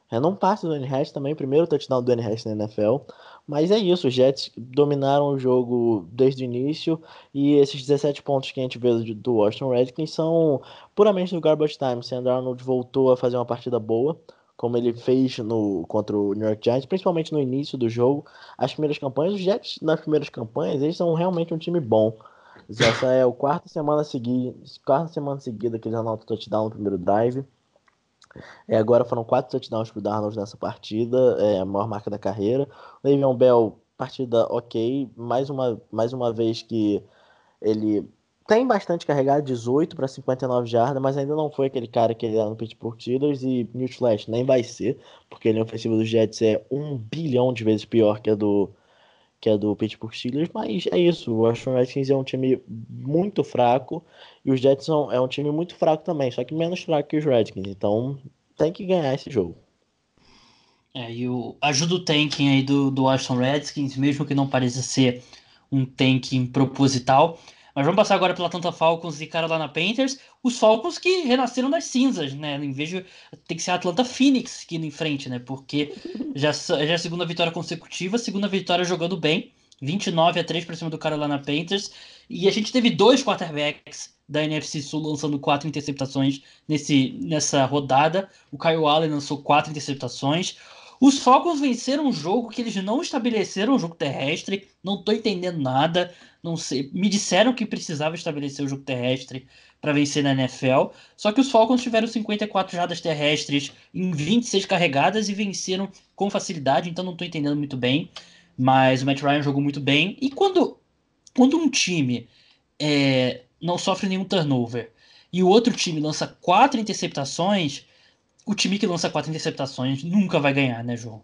É, não passa do NHS também, primeiro touchdown do NHS na NFL. Mas é isso, os Jets dominaram o jogo desde o início. E esses 17 pontos que a gente vê do, do Washington Redskins são puramente do garbage time. Sam Darnold voltou a fazer uma partida boa como ele fez no, contra o New York Giants, principalmente no início do jogo, as primeiras campanhas, os Jets nas primeiras campanhas, eles são realmente um time bom. Essa é a quarta semana seguida, quarta semana seguida que eles anotam touchdown no primeiro drive. É, agora foram quatro touchdowns pro Darnold nessa partida, é a maior marca da carreira. O Le'Veon Bell, partida ok, mais uma, mais uma vez que ele tem bastante carregado, 18 para 59 jardas, mas ainda não foi aquele cara que ele era no Pittsburgh Steelers e Newsflash nem vai ser, porque ele ofensivo dos Jets é um bilhão de vezes pior que a do que a do Pittsburgh Steelers, mas é isso, o Washington Redskins é um time muito fraco e os Jets é um time muito fraco também, só que menos fraco que os Redskins, então tem que ganhar esse jogo. É, e o, ajuda o tanking aí do, do Washington Redskins, mesmo que não pareça ser um tanking proposital, mas vamos passar agora pela Atlanta Falcons e Carolina Panthers. Os Falcons que renasceram das cinzas, né? Em vez de tem que ser a Atlanta Phoenix que em frente, né? Porque já, já é a segunda vitória consecutiva, segunda vitória jogando bem. 29 a 3 para cima do Carolina Panthers. E a gente teve dois quarterbacks da NFC Sul lançando quatro interceptações nesse, nessa rodada. O Kyle Allen lançou quatro interceptações. Os Falcons venceram um jogo que eles não estabeleceram o jogo terrestre. Não tô entendendo nada. Não sei. Me disseram que precisava estabelecer o jogo terrestre para vencer na NFL. Só que os Falcons tiveram 54 jadas terrestres em 26 carregadas e venceram com facilidade. Então não tô entendendo muito bem. Mas o Matt Ryan jogou muito bem. E quando, quando um time é, não sofre nenhum turnover e o outro time lança quatro interceptações o time que lança quatro interceptações nunca vai ganhar, né, João?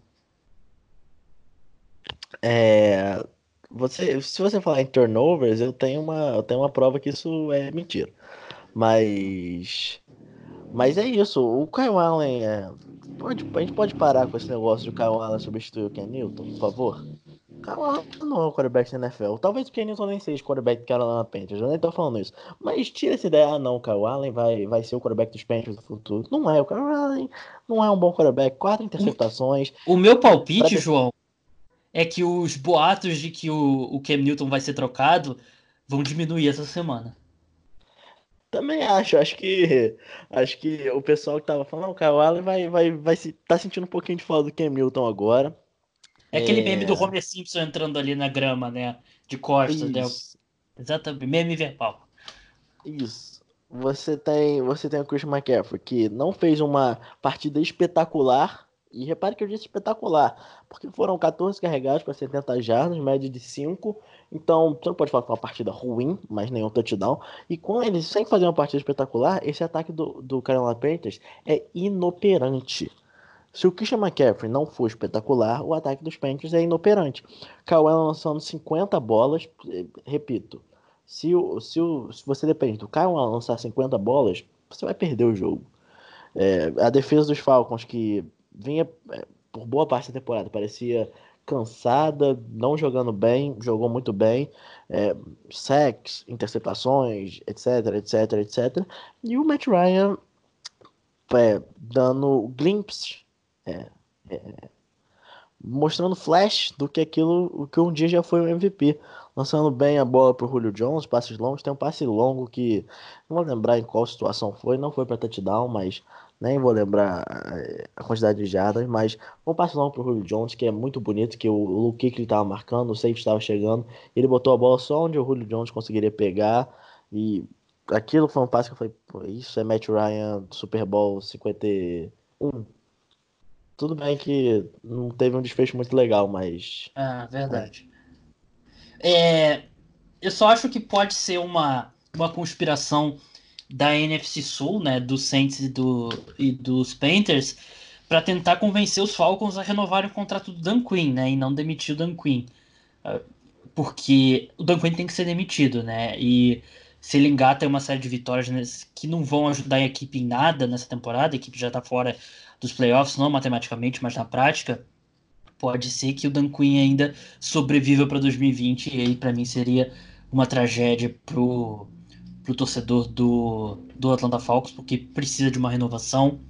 É, você, se você falar em turnovers, eu tenho uma, eu tenho uma prova que isso é mentira. Mas, mas é isso. O Kyle Allen, é, pode, a gente pode parar com esse negócio de o Kyle Allen substituir o Ken Newton, por favor? Carolina não é o quarterback da NFL. Talvez o Kenny nem seja o quarterback do Carolina Panthers. Eu nem tô falando isso. Mas tira essa ideia, ah não, o Kyle Allen vai, vai ser o quarterback dos Panthers no futuro. Não é, o Kyle Allen não é um bom quarterback. Quatro interceptações. O meu palpite, pra... João, é que os boatos de que o, o Cam Newton vai ser trocado vão diminuir essa semana. Também acho, acho que acho que o pessoal que tava falando, o Kyle Allen vai, vai, vai se, tá sentindo um pouquinho de falta do Cam Newton agora. É aquele meme do é. Homer Simpson entrando ali na grama, né? De costas, né? Exatamente, meme verbal. Isso. Você tem, você tem o Chris McCaffrey, que não fez uma partida espetacular. E repare que eu disse espetacular, porque foram 14 carregados para 70 jardas, média de 5. Então, você não pode falar que foi uma partida ruim, mas nenhum touchdown. E com eles, sem fazer uma partida espetacular, esse ataque do, do Carolina Panthers é inoperante. Se o Christian McCaffrey não for espetacular, o ataque dos Panthers é inoperante. Kawhi lançando 50 bolas, eh, repito, se, o, se, o, se você depende do Kawhi lançar 50 bolas, você vai perder o jogo. É, a defesa dos Falcons, que vinha é, por boa parte da temporada, parecia cansada, não jogando bem, jogou muito bem, é, sacks, interceptações, etc, etc, etc. E o Matt Ryan é, dando glimpses, é, é, mostrando flash do que aquilo o que um dia já foi o MVP, lançando bem a bola para o Julio Jones, passes longos, tem um passe longo que não vou lembrar em qual situação foi, não foi para touchdown, mas nem vou lembrar eh, a quantidade de jardas, mas um passe longo pro Julio Jones, que é muito bonito, que o Luke Kuechly estava marcando, o safety estava chegando, ele botou a bola só onde o Julio Jones conseguiria pegar, e aquilo foi um passe que eu falei, Pô, isso é Matt Ryan Super Bowl 51. Tudo bem que não teve um desfecho muito legal, mas... Ah, verdade. É, eu só acho que pode ser uma, uma conspiração da NFC Sul, né, dos Saints e, do, e dos Panthers, para tentar convencer os Falcons a renovarem o contrato do Dan Quinn, né, e não demitir o Dan Quinn. Ah, porque o Dan Quinn tem que ser demitido, né, e se ele engata uma série de vitórias que não vão ajudar a equipe em nada nessa temporada, a equipe já está fora dos playoffs, não matematicamente, mas na prática, pode ser que o Dan Quinn ainda sobreviva para 2020 e aí para mim seria uma tragédia pro para o torcedor do, do Atlanta Falcons, porque precisa de uma renovação.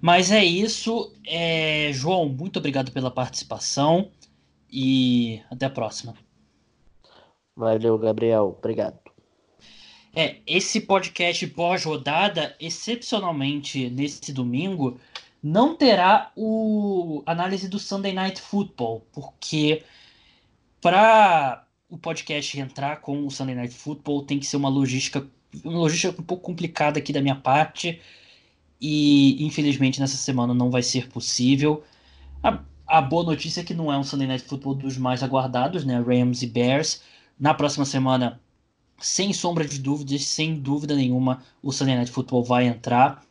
Mas é isso. É, João, muito obrigado pela participação e até a próxima. Valeu, Gabriel. Obrigado. É, esse podcast pós-rodada, excepcionalmente nesse domingo, não terá o análise do Sunday Night Football, porque para o podcast entrar com o Sunday Night Football tem que ser uma logística, uma logística um pouco complicada aqui da minha parte. E infelizmente nessa semana não vai ser possível. A, a boa notícia é que não é um Sunday Night Football dos mais aguardados, né? Rams e Bears. Na próxima semana, sem sombra de dúvidas, sem dúvida nenhuma, o Sunday Night Football vai entrar.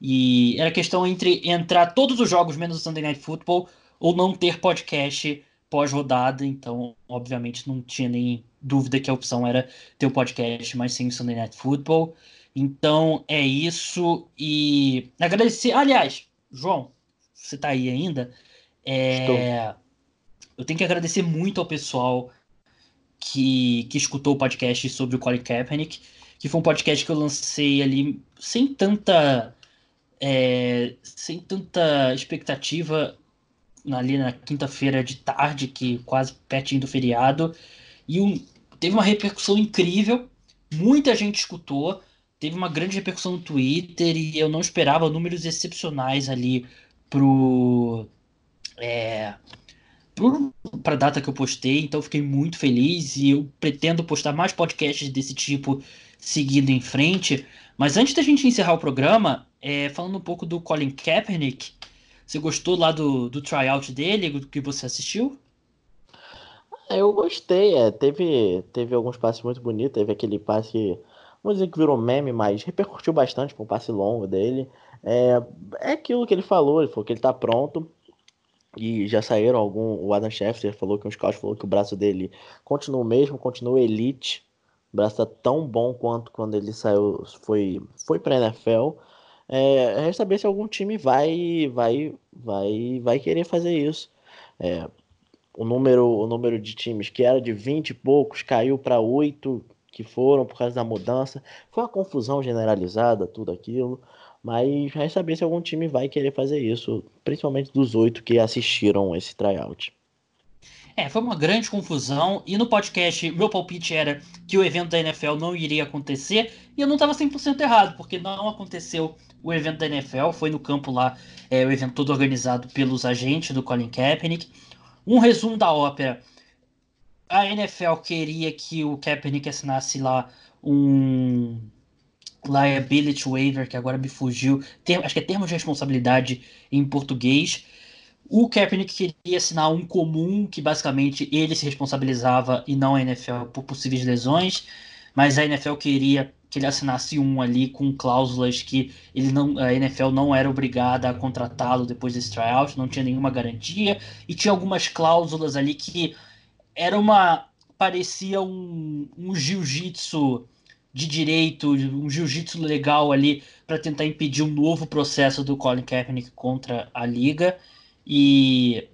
E era questão entre entrar todos os jogos menos o Sunday Night Football ou não ter podcast pós-rodada, então, obviamente, não tinha nem dúvida que a opção era ter o podcast, mas sem o Sunday Night Football. Então, é isso. E agradecer. Aliás, João, você tá aí ainda? É... Eu tenho que agradecer muito ao pessoal que, que escutou o podcast sobre o Colin Kaepernick, que foi um podcast que eu lancei ali sem tanta. É, sem tanta expectativa ali na quinta-feira de tarde, que quase pertinho do feriado, e um, teve uma repercussão incrível, muita gente escutou, teve uma grande repercussão no Twitter e eu não esperava números excepcionais ali pro é, para a data que eu postei, então fiquei muito feliz e eu pretendo postar mais podcasts desse tipo seguindo em frente. Mas antes da gente encerrar o programa, é, falando um pouco do Colin Kaepernick, você gostou lá do, do tryout dele, do que você assistiu? Ah, eu gostei, é. Teve, teve alguns passes muito bonitos. Teve aquele passe, vamos dizer que virou meme, mas repercutiu bastante com o passe longo dele. É, é aquilo que ele falou, ele falou que ele tá pronto. E já saíram algum. O Adam Schefter falou que um scout falou que o braço dele continua o mesmo, continua elite. O braço tá tão bom quanto quando ele saiu, foi, foi pra NFL. É, saber se algum time vai, vai, vai, vai querer fazer isso. É, o número, o número de times que era de 20 e poucos caiu para 8 que foram por causa da mudança. Foi uma confusão generalizada, tudo aquilo. Mas resta saber se algum time vai querer fazer isso, principalmente dos oito que assistiram esse tryout. É, foi uma grande confusão. E no podcast, meu palpite era que o evento da NFL não iria acontecer. E eu não estava 100% errado, porque não aconteceu o evento da NFL. Foi no campo lá, é, o evento todo organizado pelos agentes do Colin Kaepernick. Um resumo da ópera. A NFL queria que o Kaepernick assinasse lá um liability waiver, que agora me fugiu. acho que é termo de responsabilidade em português o Kaepernick queria assinar um comum, que basicamente ele se responsabilizava e não a NFL por possíveis lesões, mas a NFL queria que ele assinasse um ali com cláusulas que ele não, a NFL não era obrigada a contratá-lo depois desse tryout, não tinha nenhuma garantia, e tinha algumas cláusulas ali que era uma. parecia um, um jiu-jitsu de direito, um jiu-jitsu legal ali para tentar impedir um novo processo do Colin Kaepernick contra a liga. E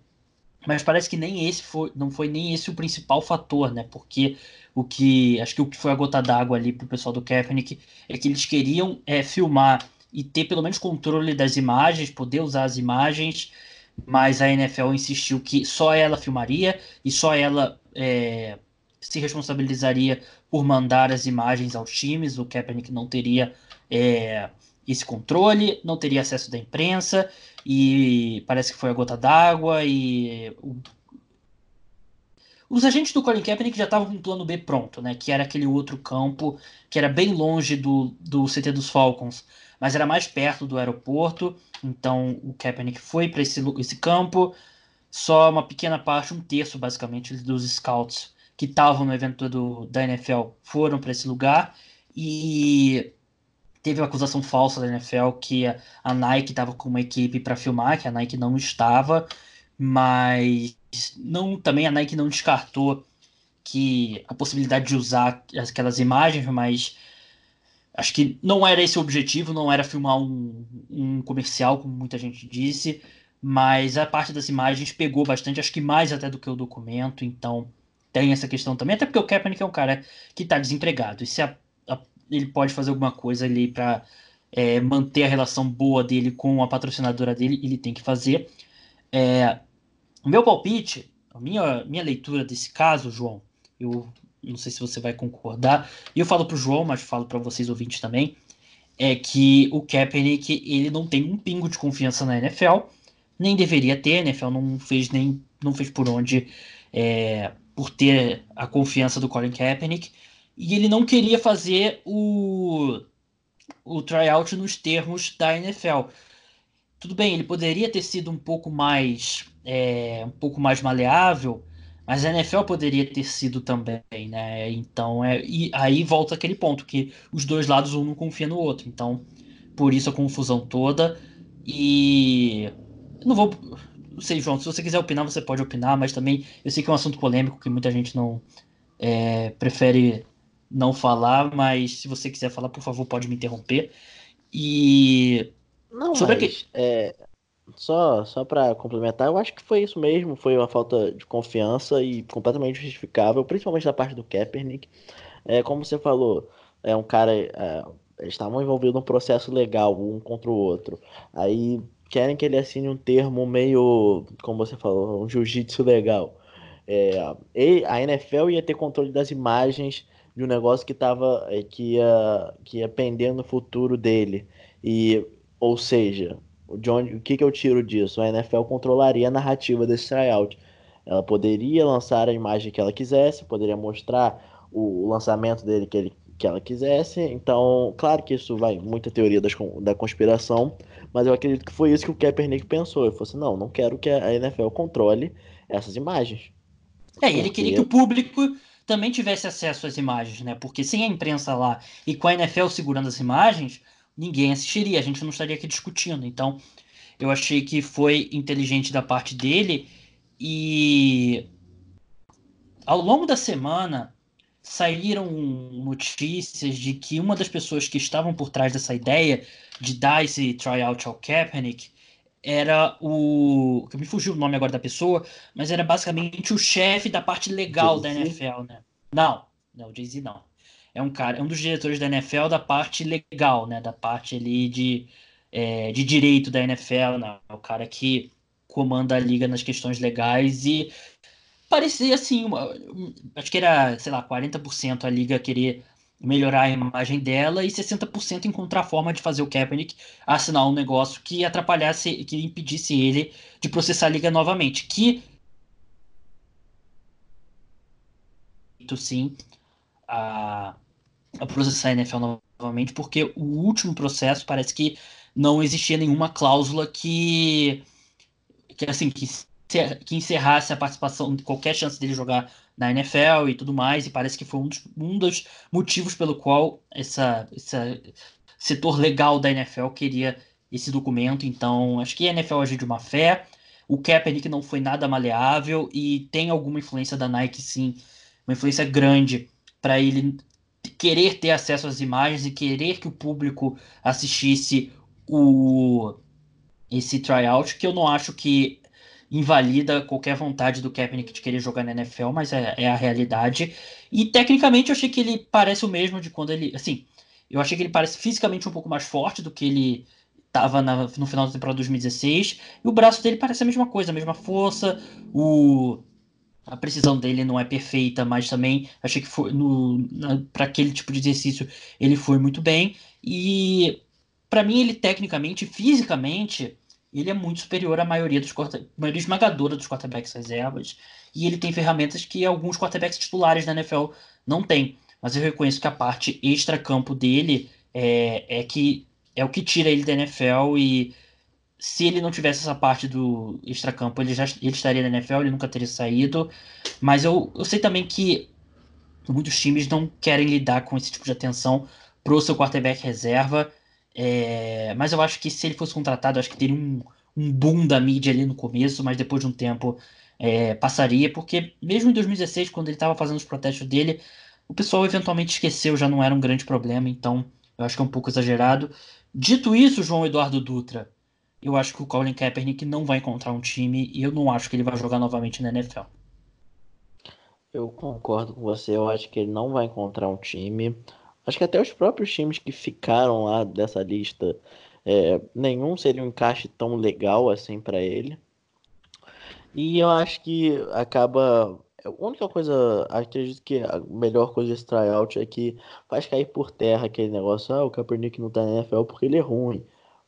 mas parece que nem esse foi, não foi nem esse o principal fator, né? Porque o que acho que o que foi a gota d'água ali pro pessoal do Kaepernick é que eles queriam é, filmar e ter pelo menos controle das imagens, poder usar as imagens, mas a NFL insistiu que só ela filmaria e só ela é, se responsabilizaria por mandar as imagens aos times. O Kaepernick não teria é, esse controle, não teria acesso da imprensa e parece que foi a gota d'água e o... os agentes do Colin Kaepernick já estavam com um plano B pronto, né? Que era aquele outro campo que era bem longe do, do CT dos Falcons, mas era mais perto do aeroporto. Então o Kaepernick foi para esse, esse campo. Só uma pequena parte, um terço basicamente dos scouts que estavam no evento do, da NFL foram para esse lugar. E teve uma acusação falsa da NFL que a, Nike estava com uma equipe para filmar, que a Nike não estava, mas não também a Nike não descartou que a possibilidade de usar aquelas imagens, mas acho que não era esse o objetivo, não era filmar um, um comercial, como muita gente disse, mas a parte das imagens pegou bastante, acho que mais até do que o documento, então tem essa questão também, até porque o Kaepernick é um cara que está desempregado, e se a ele pode fazer alguma coisa ali para é, manter a relação boa dele com a patrocinadora dele, ele tem que fazer. É, o meu palpite, a minha, minha leitura desse caso, João, eu não sei se você vai concordar, e eu falo para o João, mas falo para vocês ouvintes também, é que o Kaepernick ele não tem um pingo de confiança na NFL, nem deveria ter, a NFL não fez nem não fez por onde é, por ter a confiança do Colin Kaepernick e ele não queria fazer o, o tryout nos termos da NFL. Tudo bem, ele poderia ter sido um pouco mais é, um pouco mais maleável, mas a NFL poderia ter sido também, né? Então é e aí volta aquele ponto que os dois lados um não confia no outro. Então por isso a confusão toda e não vou não sei, João, se você quiser opinar, você pode opinar, mas também eu sei que é um assunto polêmico que muita gente não é, prefere não falar, mas se você quiser falar, por favor, pode me interromper. E não, sobre mas, é, só só para complementar, eu acho que foi isso mesmo, foi uma falta de confiança e completamente justificável, principalmente da parte do Kaepernick. É, como você falou, é um cara, é, eles estavam envolvidos num processo legal um contra o outro. Aí querem que ele assine um termo meio, como você falou, um jiu-jitsu legal. É, a NFL ia ter controle das imagens de um negócio que tava é, que ia que ia pender no futuro dele. E ou seja, de onde, o que, que eu tiro disso? A NFL controlaria a narrativa desse tryout. Ela poderia lançar a imagem que ela quisesse, poderia mostrar o, lançamento dele que, ele, que ela quisesse. Então, claro que isso vai muita teoria das, da conspiração, mas eu acredito que foi isso que o Kaepernick pensou. Ele falou assim: não, não quero que a NFL controle essas imagens. É, ele queria que o público também tivesse acesso às imagens, né? Porque sem a imprensa lá e com a NFL segurando as imagens, ninguém assistiria, a gente não estaria aqui discutindo. Então, eu achei que foi inteligente da parte dele e ao longo da semana saíram notícias de que uma das pessoas que estavam por trás dessa ideia de dar esse tryout ao Kaepernick era o. que me fugiu o nome agora da pessoa, mas era basicamente o chefe da parte legal da NFL, né? Não, não, o Jay-Z não. É um cara, é um dos diretores da NFL da parte legal, né? Da parte ali de, é, de direito da NFL, né? O cara que comanda a liga nas questões legais e parecia assim, uma, acho que era, sei lá, 40% a liga querer melhorar a imagem dela e 60% encontrar forma de fazer o Kaepernick assinar um negócio que atrapalhasse, que impedisse ele de processar a liga novamente, que sim a, a processar a NFL novamente, porque o último processo parece que não existia nenhuma cláusula que que assim que, que encerrasse a participação, qualquer chance dele jogar na NFL e tudo mais, e parece que foi um dos, um dos motivos pelo qual essa, essa setor legal da NFL queria esse documento. Então, acho que a NFL agiu de uma fé. O Kaepernick não foi nada maleável e tem alguma influência da Nike, sim, uma influência grande para ele querer ter acesso às imagens e querer que o público assistisse o esse tryout, que eu não acho que invalida qualquer vontade do Kaepernick de querer jogar na NFL, mas é, é, a realidade. E tecnicamente eu achei que ele parece o mesmo de quando ele. Assim, eu achei que ele parece fisicamente um pouco mais forte do que ele estava no final da temporada 2016. E o braço dele parece a mesma coisa, a mesma força. O, a precisão dele não é perfeita, mas também achei que foi para aquele tipo de exercício ele foi muito bem. E para mim ele tecnicamente, fisicamente, ele é muito superior à maioria dos maioria esmagadora dos quarterbacks reservas. E ele tem ferramentas que alguns quarterbacks titulares da NFL não têm. Mas eu reconheço que a parte extra-campo dele é, é que é o que tira ele da NFL e se ele não tivesse essa parte do extracampo, ele já ele estaria na NFL, ele nunca teria saído. Mas eu, eu sei também que muitos times não querem lidar com esse tipo de atenção pro seu quarterback reserva. É, mas eu acho que se ele fosse contratado, acho que teria um, um boom da mídia ali no começo, mas depois de um tempo é, passaria, porque mesmo em 2016, quando ele estava fazendo os protestos dele, o pessoal eventualmente esqueceu, já não era um grande problema, então eu acho que é um pouco exagerado. Dito isso, João Eduardo Dutra, eu acho que o Colin Kaepernick não vai encontrar um time e eu não acho que ele vai jogar novamente na NFL. Eu concordo com você, eu acho que ele não vai encontrar um time. Acho que até os próprios times que ficaram lá dessa lista, é, nenhum seria um encaixe tão legal assim para ele. E eu acho que acaba. A única coisa, acredito que a melhor coisa desse tryout é que faz cair por terra aquele negócio, ah, o Kaepernick não tá na NFL porque ele é ruim.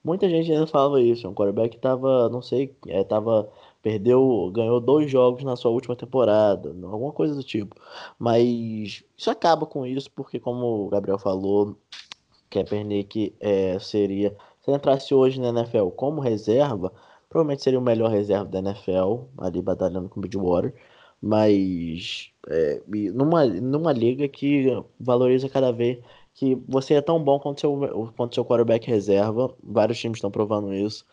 Muita gente ainda falava isso. Um quarterback tava, não sei, é, tava, perdeu, ganhou dois jogos na sua última temporada, alguma coisa do tipo. Mas isso acaba com isso, porque como o Gabriel falou, Kaepernick é, seria, se entrasse hoje na NFL como reserva, provavelmente seria o melhor reserva da NFL, ali batalhando com o Bridgewater. Mas é, numa, numa liga que valoriza cada vez que você é tão bom quanto seu, quanto seu quarterback reserva. Vários times estão provando isso.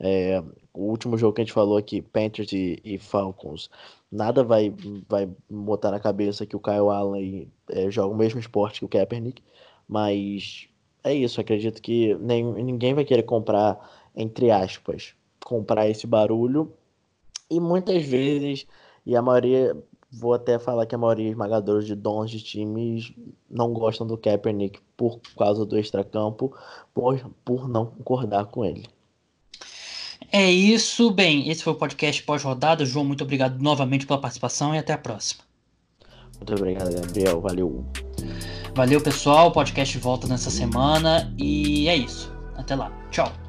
É, o último jogo que a gente falou aqui, Panthers e, e, Falcons, nada vai, vai botar na cabeça que o Kyle Allen é, joga o mesmo esporte que o Kaepernick, mas é isso. Acredito que nem, ninguém vai querer comprar, entre aspas, comprar esse barulho. E muitas vezes, e a maioria Vou até falar que a maioria esmagadora de dons de times não gostam do Kaepernick por causa do extracampo, por, por não concordar com ele. É isso. Bem, esse foi o podcast pós-rodada. João, muito obrigado novamente pela participação e até a próxima. Muito obrigado, Gabriel. Valeu. Valeu, pessoal. O podcast volta nessa semana e é isso. Até lá. Tchau.